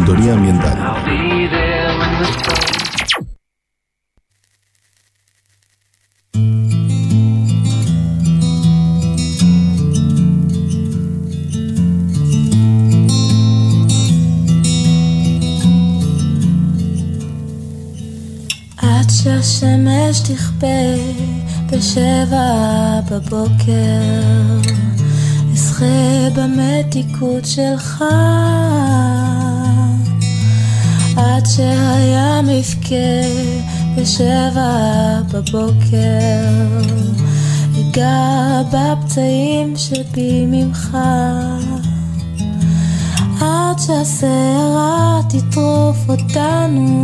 Ambiental. עד שהשמש תכפה בשבע בבוקר, אשחה במתיקות שלך. עד שהים יבכה בשבע בבוקר, אגע בפצעים שבי ממך. עד שהסערה תטרוף אותנו,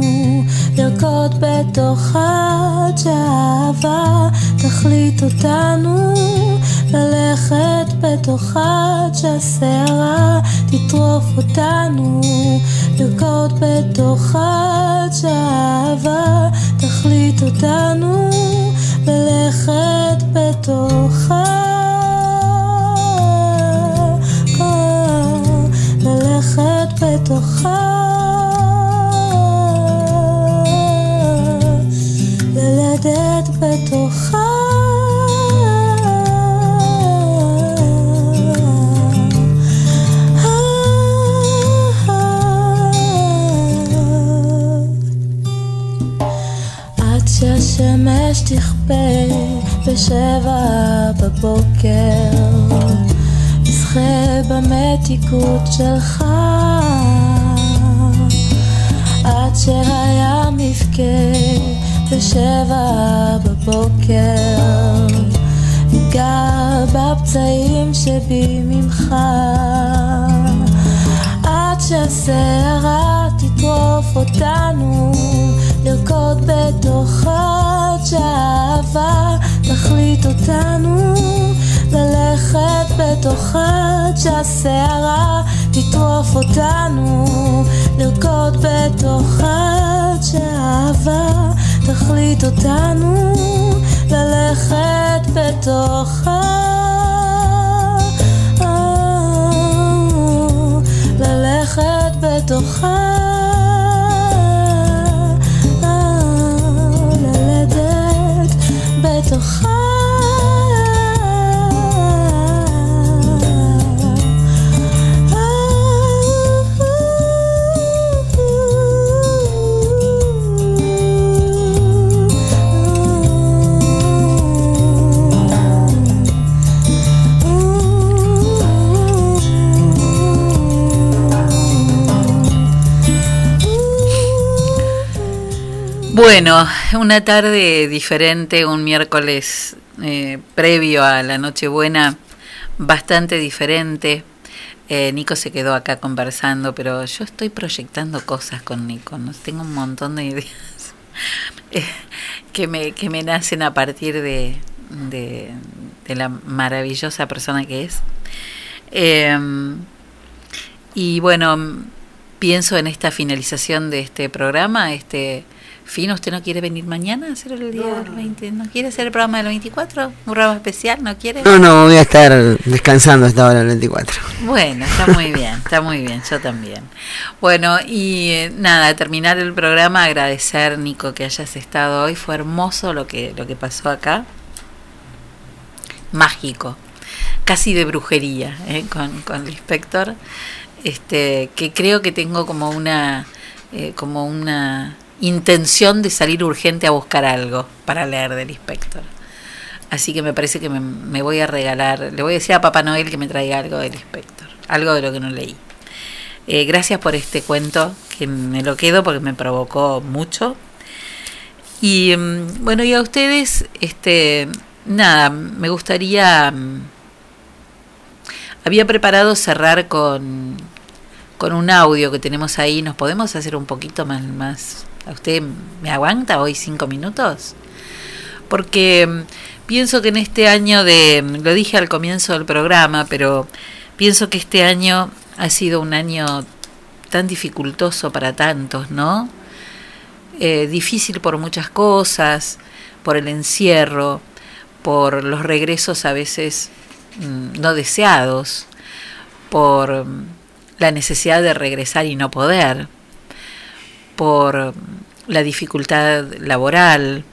לרקוד בתוכה, עד שהאהבה תחליט אותנו, ללכת בתוכה, עד שהסערה תטרוף אותנו, לרקוד בתוכה, עד שהאהבה תחליט אותנו, ללכת בתוכה. בתוכה. ללדת בתוכה. עד שהשמש תכפה בשבע בבוקר אשחה במתיקות שלך. עד שהים יבכה בשבע בבוקר. אגע בפצעים שבי ממך. עד שהסערה תטרוף אותנו לרקוד בתוכה עד שהאהבה תחליט אותנו ללכת בתוכה עד שהסערה תטרוף אותנו לרקוד בתוכה עד שהאהבה תחליט אותנו ללכת בתוכה. ללכת בתוכה. ללדת בתוכה Bueno, una tarde diferente, un miércoles eh, previo a la Nochebuena, bastante diferente. Eh, Nico se quedó acá conversando, pero yo estoy proyectando cosas con Nico. ¿no? Tengo un montón de ideas *laughs* eh, que, me, que me nacen a partir de, de, de la maravillosa persona que es. Eh, y bueno, pienso en esta finalización de este programa, este Fino, ¿usted no quiere venir mañana a hacer el día del 20? ¿No quiere hacer el programa del 24? ¿Un programa especial? ¿No quiere? No, no, voy a estar descansando hasta ahora el 24. Bueno, está muy bien, está muy bien, yo también. Bueno, y eh, nada, terminar el programa, agradecer, Nico, que hayas estado hoy. Fue hermoso lo que, lo que pasó acá. Mágico, casi de brujería, ¿eh? con, con el inspector. Este, que creo que tengo como una, eh, como una intención de salir urgente a buscar algo para leer del inspector. Así que me parece que me, voy a regalar, le voy a decir a Papá Noel que me traiga algo del inspector, algo de lo que no leí. Eh, gracias por este cuento, que me lo quedo porque me provocó mucho. Y mm, bueno, y a ustedes, este, nada, me gustaría, mm, había preparado cerrar con, con un audio que tenemos ahí, ¿nos podemos hacer un poquito más, más, usted me aguanta hoy cinco minutos? Porque mm, pienso que en este año de, lo dije al comienzo del programa, pero pienso que este año ha sido un año tan dificultoso para tantos, ¿no? Eh, difícil por muchas cosas, por el encierro, por los regresos a veces mm, no deseados, por mm, la necesidad de regresar y no poder, por la dificultad laboral,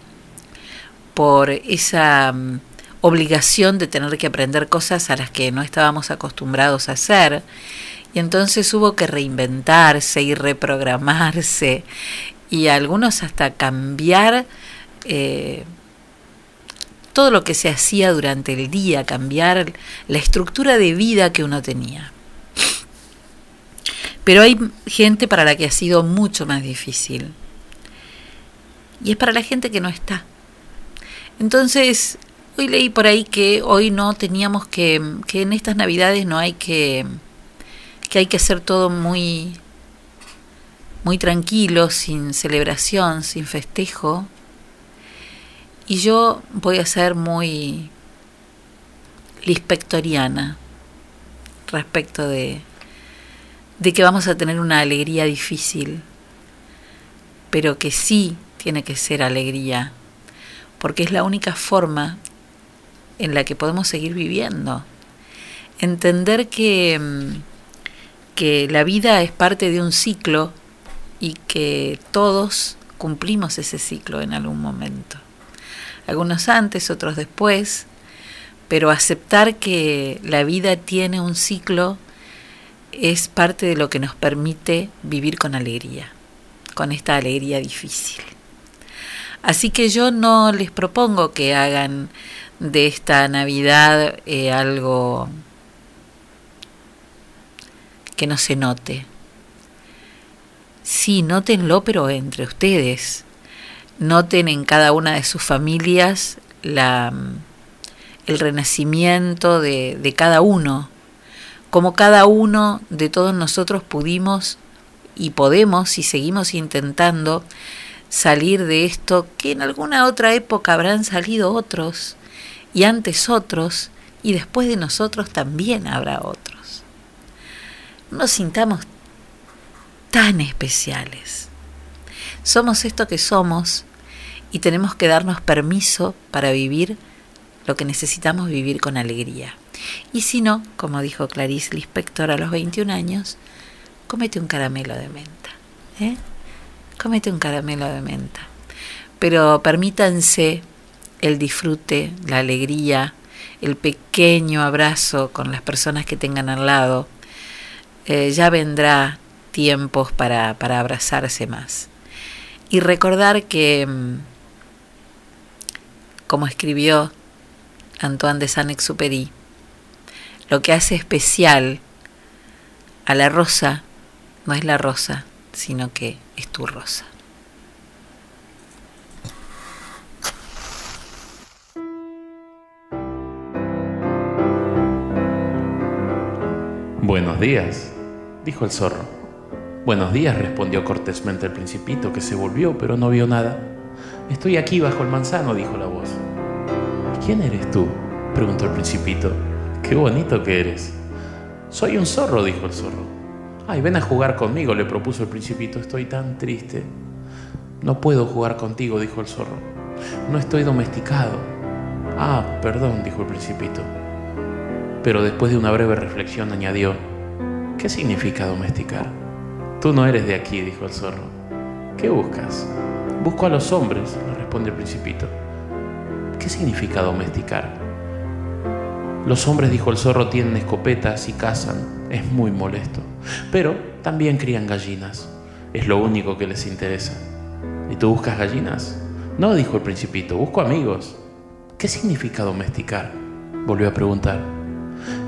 por esa mm, obligación de tener que aprender cosas a las que no estábamos acostumbrados a hacer. Y entonces hubo que reinventarse y reprogramarse y algunos hasta cambiar eh, todo lo que se hacía durante el día, cambiar la estructura de vida que uno tenía. Pero hay gente para la que ha sido mucho más difícil. Y es para la gente que no está. Entonces, hoy leí por ahí que hoy no teníamos que, que en estas navidades no hay que, que hay que hacer todo muy, muy tranquilo, sin celebración, sin festejo. Y yo voy a ser muy lispectoriana respecto de, de que vamos a tener una alegría difícil, pero que sí tiene que ser alegría, porque es la única forma en la que podemos seguir viviendo. Entender que, mm, que la vida es parte de un ciclo y que todos cumplimos ese ciclo en algún momento. Algunos antes, otros después, pero aceptar que la vida tiene un ciclo es parte de lo que nos permite vivir con alegría, con esta alegría difícil. Así que yo no les propongo que hagan de esta Navidad eh, algo que no se note. Sí, nótenlo, pero entre ustedes. Noten en cada una de sus familias la, el renacimiento de, de cada uno, como cada uno de todos nosotros pudimos y podemos y seguimos intentando salir de esto que en alguna otra época habrán salido otros y antes otros y después de nosotros también habrá otros. No nos sintamos tan especiales. Somos esto que somos y tenemos que darnos permiso para vivir lo que necesitamos vivir con alegría. Y si no, como dijo Clarice Lispector a los 21 años, cómete un caramelo de menta. ¿eh? Cómete un caramelo de menta. Pero permítanse el disfrute, la alegría, el pequeño abrazo con las personas que tengan al lado. Eh, ya vendrá tiempos para, para abrazarse más. Y recordar que, mm, como escribió Antoine de Saint-Exupéry, lo que hace especial a la rosa no es la rosa, sino que es tu rosa. Buenos días, dijo el zorro. Buenos días, respondió cortésmente el principito, que se volvió, pero no vio nada. Estoy aquí bajo el manzano, dijo la voz. ¿Quién eres tú? preguntó el principito. Qué bonito que eres. Soy un zorro, dijo el zorro. Ay, ven a jugar conmigo, le propuso el principito. Estoy tan triste. No puedo jugar contigo, dijo el zorro. No estoy domesticado. Ah, perdón, dijo el principito. Pero después de una breve reflexión añadió, ¿qué significa domesticar? Tú no eres de aquí, dijo el zorro. ¿Qué buscas? Busco a los hombres, le responde el principito. ¿Qué significa domesticar? Los hombres, dijo el zorro, tienen escopetas y cazan. Es muy molesto. Pero también crían gallinas. Es lo único que les interesa. ¿Y tú buscas gallinas? No, dijo el principito, busco amigos. ¿Qué significa domesticar? Volvió a preguntar.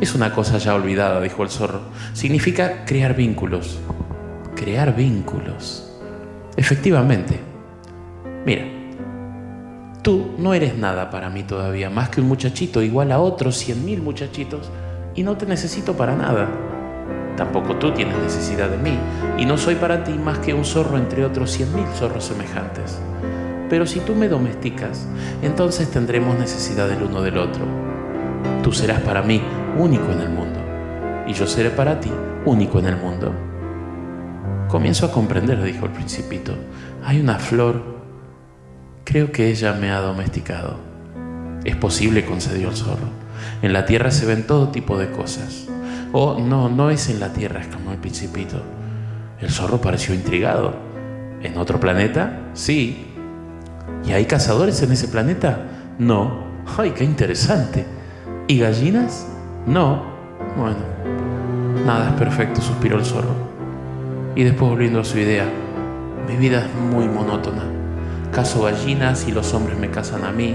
Es una cosa ya olvidada, dijo el zorro. Significa crear vínculos. Crear vínculos. Efectivamente. Mira, tú no eres nada para mí todavía, más que un muchachito igual a otros cien mil muchachitos, y no te necesito para nada. Tampoco tú tienes necesidad de mí, y no soy para ti más que un zorro entre otros cien mil zorros semejantes. Pero si tú me domesticas, entonces tendremos necesidad del uno del otro. Tú serás para mí único en el mundo, y yo seré para ti único en el mundo. Comienzo a comprender, dijo el principito. Hay una flor. Creo que ella me ha domesticado. Es posible, concedió el zorro. En la tierra se ven todo tipo de cosas. Oh, no, no es en la tierra, exclamó el principito. El zorro pareció intrigado. ¿En otro planeta? Sí. ¿Y hay cazadores en ese planeta? No. ¡Ay, qué interesante! ¿Y gallinas? No. Bueno, nada es perfecto, suspiró el zorro. Y después volviendo a su idea, mi vida es muy monótona. Caso gallinas y los hombres me casan a mí.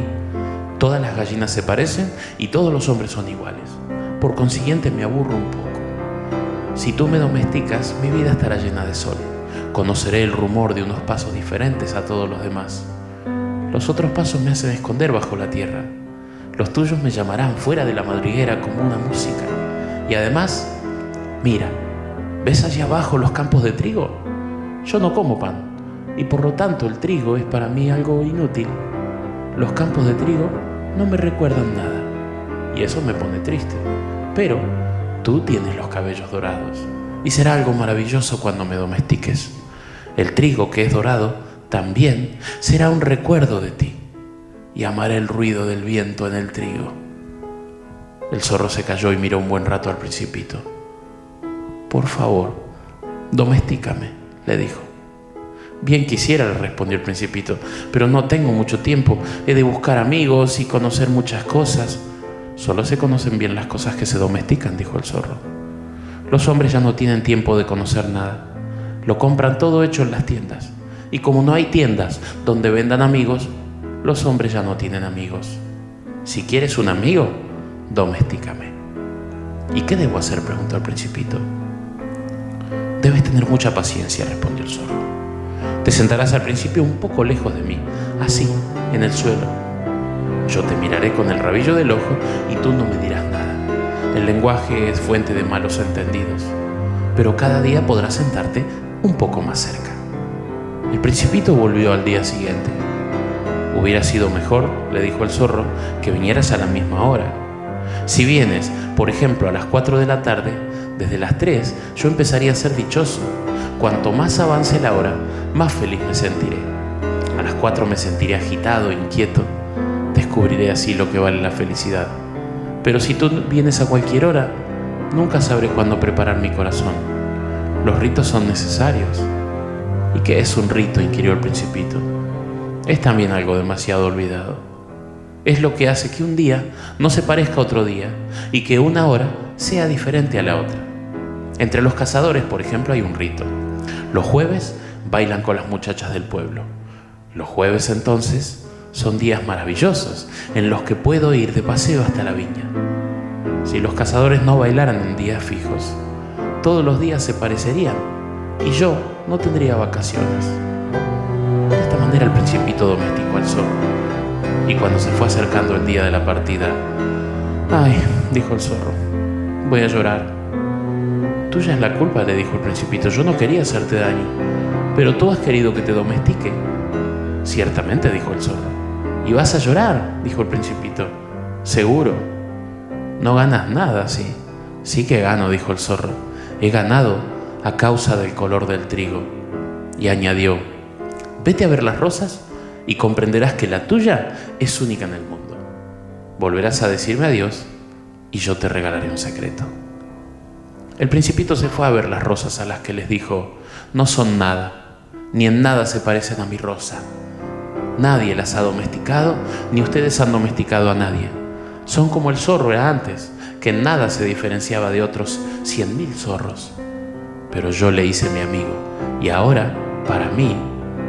Todas las gallinas se parecen y todos los hombres son iguales. Por consiguiente me aburro un poco. Si tú me domesticas, mi vida estará llena de sol. Conoceré el rumor de unos pasos diferentes a todos los demás. Los otros pasos me hacen esconder bajo la tierra. Los tuyos me llamarán fuera de la madriguera como una música. Y además, mira, ¿ves allá abajo los campos de trigo? Yo no como pan y por lo tanto el trigo es para mí algo inútil. Los campos de trigo no me recuerdan nada y eso me pone triste. Pero tú tienes los cabellos dorados y será algo maravilloso cuando me domestiques. El trigo que es dorado también será un recuerdo de ti y amaré el ruido del viento en el trigo. El zorro se cayó y miró un buen rato al principito. Por favor, domestícame, le dijo. Bien quisiera, le respondió el principito, pero no tengo mucho tiempo. He de buscar amigos y conocer muchas cosas. Solo se conocen bien las cosas que se domestican, dijo el zorro. Los hombres ya no tienen tiempo de conocer nada. Lo compran todo hecho en las tiendas. Y como no hay tiendas donde vendan amigos, los hombres ya no tienen amigos. Si quieres un amigo, domestícame. ¿Y qué debo hacer? preguntó el principito. Debes tener mucha paciencia, respondió el zorro. Te sentarás al principio un poco lejos de mí, así, en el suelo. Yo te miraré con el rabillo del ojo y tú no me dirás nada. El lenguaje es fuente de malos entendidos, pero cada día podrás sentarte un poco más cerca. El principito volvió al día siguiente. Hubiera sido mejor, le dijo el zorro, que vinieras a la misma hora. Si vienes, por ejemplo, a las 4 de la tarde, desde las 3 yo empezaría a ser dichoso. Cuanto más avance la hora, más feliz me sentiré. A las 4 me sentiré agitado, inquieto. Descubriré así lo que vale la felicidad. Pero si tú vienes a cualquier hora, nunca sabré cuándo preparar mi corazón. Los ritos son necesarios. ¿Y qué es un rito? inquirió el principito. Es también algo demasiado olvidado. Es lo que hace que un día no se parezca a otro día y que una hora sea diferente a la otra. Entre los cazadores, por ejemplo, hay un rito. Los jueves bailan con las muchachas del pueblo. Los jueves entonces son días maravillosos en los que puedo ir de paseo hasta la viña. Si los cazadores no bailaran en días fijos, todos los días se parecerían y yo no tendría vacaciones. De esta manera el principito domesticó al zorro. Y cuando se fue acercando el día de la partida, ay, dijo el zorro, voy a llorar. Tuya es la culpa, le dijo el principito, yo no quería hacerte daño, pero tú has querido que te domestique. Ciertamente, dijo el zorro. ¿Y vas a llorar? dijo el principito. Seguro. No ganas nada, sí. Sí que gano, dijo el zorro. He ganado a causa del color del trigo. Y añadió, vete a ver las rosas y comprenderás que la tuya es única en el mundo. Volverás a decirme adiós y yo te regalaré un secreto. El principito se fue a ver las rosas a las que les dijo, no son nada, ni en nada se parecen a mi rosa. Nadie las ha domesticado, ni ustedes han domesticado a nadie. Son como el zorro era antes, que en nada se diferenciaba de otros cien mil zorros. Pero yo le hice mi amigo, y ahora, para mí,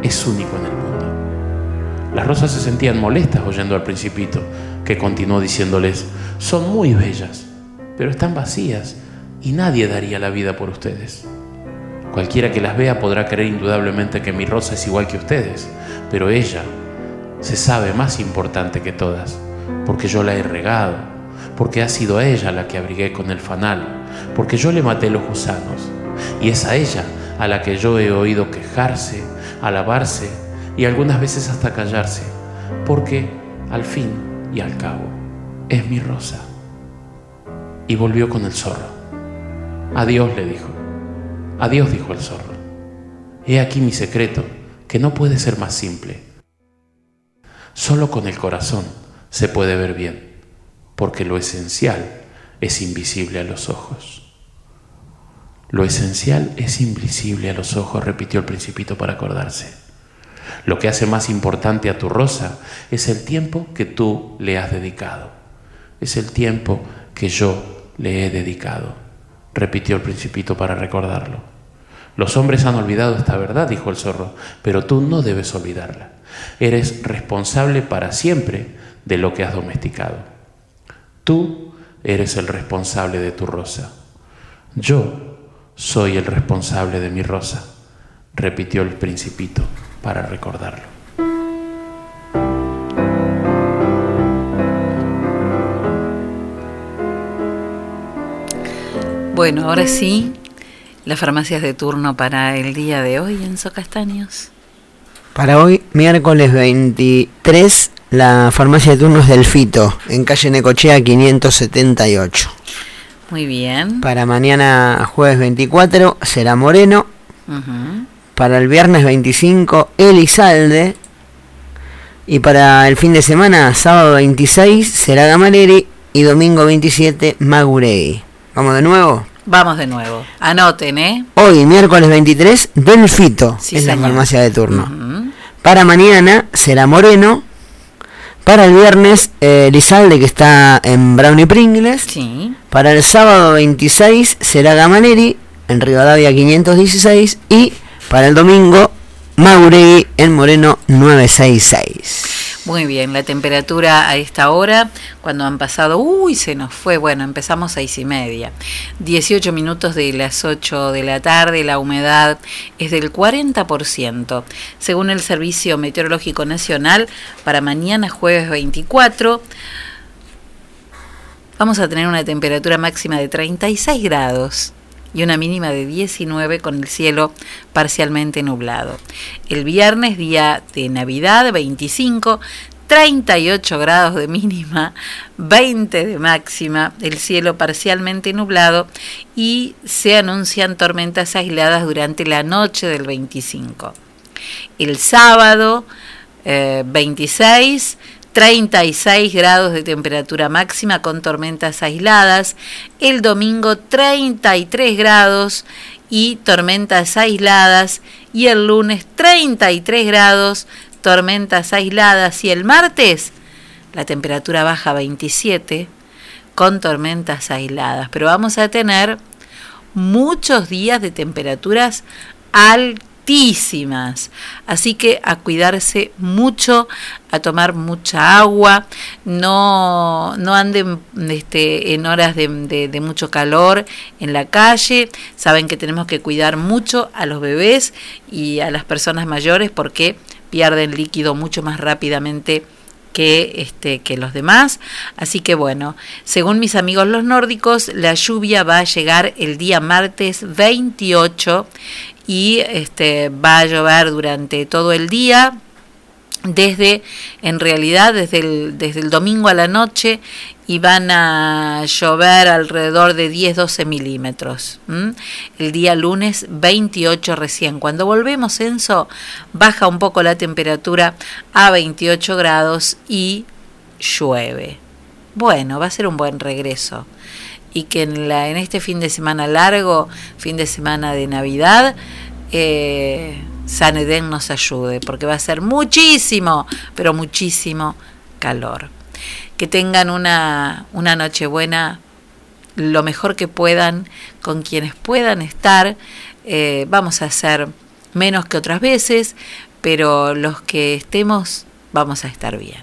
es único en el mundo. Las rosas se sentían molestas oyendo al principito, que continuó diciéndoles, son muy bellas, pero están vacías y nadie daría la vida por ustedes. Cualquiera que las vea podrá creer indudablemente que mi rosa es igual que ustedes, pero ella se sabe más importante que todas, porque yo la he regado, porque ha sido ella la que abrigué con el fanal, porque yo le maté los gusanos, y es a ella a la que yo he oído quejarse, alabarse y algunas veces hasta callarse, porque al fin y al cabo es mi rosa. Y volvió con el zorro. Adiós, le dijo. Adiós, dijo el zorro. He aquí mi secreto, que no puede ser más simple. Solo con el corazón se puede ver bien, porque lo esencial es invisible a los ojos. Lo esencial es invisible a los ojos, repitió el principito para acordarse. Lo que hace más importante a tu rosa es el tiempo que tú le has dedicado. Es el tiempo que yo le he dedicado, repitió el principito para recordarlo. Los hombres han olvidado esta verdad, dijo el zorro, pero tú no debes olvidarla. Eres responsable para siempre de lo que has domesticado. Tú eres el responsable de tu rosa. Yo soy el responsable de mi rosa, repitió el principito para recordarlo. Bueno, ahora sí, las farmacias de turno para el día de hoy, Enzo Castaños. Para hoy, miércoles 23, la farmacia de turnos del Fito, en calle Necochea 578. Muy bien. Para mañana, jueves 24, será Moreno. Para el viernes 25, Elizalde. Y para el fin de semana, sábado 26, será Gamaleri. Y domingo 27, Magurey. ¿Vamos de nuevo? Vamos de nuevo. Anoten, ¿eh? Hoy, miércoles 23, del Fito. Sí, es la farmacia de turno. Para mañana será Moreno. Para el viernes, eh, Elizalde, que está en Brownie Pringles. Sí. Para el sábado 26 será Gamaneri, en Rivadavia 516. Y para el domingo, Mauregui, en Moreno 966. Muy bien, la temperatura a esta hora, cuando han pasado, uy, se nos fue, bueno, empezamos seis y media, 18 minutos de las 8 de la tarde, la humedad es del 40%, según el Servicio Meteorológico Nacional, para mañana jueves 24, vamos a tener una temperatura máxima de 36 grados y una mínima de 19 con el cielo parcialmente nublado. El viernes, día de Navidad, 25, 38 grados de mínima, 20 de máxima, el cielo parcialmente nublado y se anuncian tormentas aisladas durante la noche del 25. El sábado, eh, 26, 36 grados de temperatura máxima con tormentas aisladas. El domingo 33 grados y tormentas aisladas. Y el lunes 33 grados, tormentas aisladas. Y el martes la temperatura baja a 27 con tormentas aisladas. Pero vamos a tener muchos días de temperaturas Así que a cuidarse mucho, a tomar mucha agua, no, no anden este, en horas de mucho calor en la calle. Saben que tenemos que cuidar mucho a los bebés y a las personas mayores porque pierden líquido mucho más rápidamente que este que los demás. Así que bueno, según mis amigos los nórdicos, la lluvia va a llegar el día martes 28 y este va a llover durante todo el día desde en realidad desde el, desde el domingo a la noche y van a llover alrededor de 10-12 milímetros. El día lunes 28 recién. Cuando volvemos, Enzo, baja un poco la temperatura a 28 grados y llueve. Bueno, va a ser un buen regreso. Y que en, la, en este fin de semana largo, fin de semana de Navidad, eh, San Edén nos ayude, porque va a ser muchísimo, pero muchísimo calor. Que tengan una, una noche buena lo mejor que puedan, con quienes puedan estar. Eh, vamos a hacer menos que otras veces, pero los que estemos vamos a estar bien.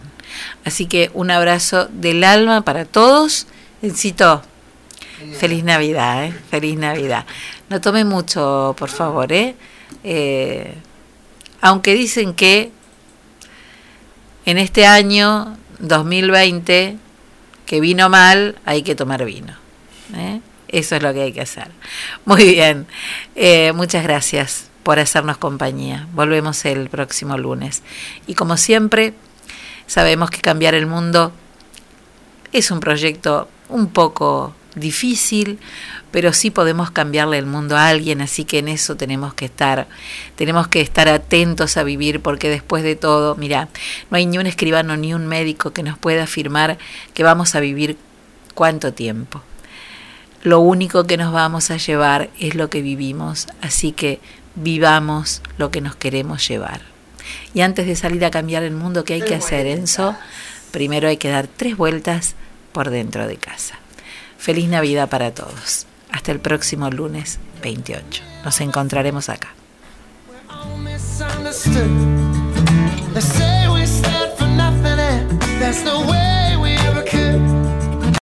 Así que un abrazo del alma para todos. Encito, feliz Navidad, ¿eh? feliz Navidad. No tome mucho, por favor, ¿eh? Eh, aunque dicen que en este año 2020 que vino mal, hay que tomar vino. ¿eh? Eso es lo que hay que hacer. Muy bien, Eh, muchas gracias por hacernos compañía. Volvemos el próximo lunes. Y como siempre, sabemos que cambiar el mundo es un proyecto un poco difícil, pero sí podemos cambiarle el mundo a alguien, así que en eso tenemos que estar, tenemos que estar atentos a vivir, porque después de todo, mira, no hay ni un escribano ni un médico que nos pueda afirmar que vamos a vivir cuánto tiempo. Lo único que nos vamos a llevar es lo que vivimos, así que vivamos lo que nos queremos llevar. Y antes de salir a cambiar el mundo, ¿qué hay que hacer, Enzo? Primero hay que dar tres vueltas por dentro de casa. Feliz Navidad para todos. Hasta el próximo lunes 28. Nos encontraremos acá.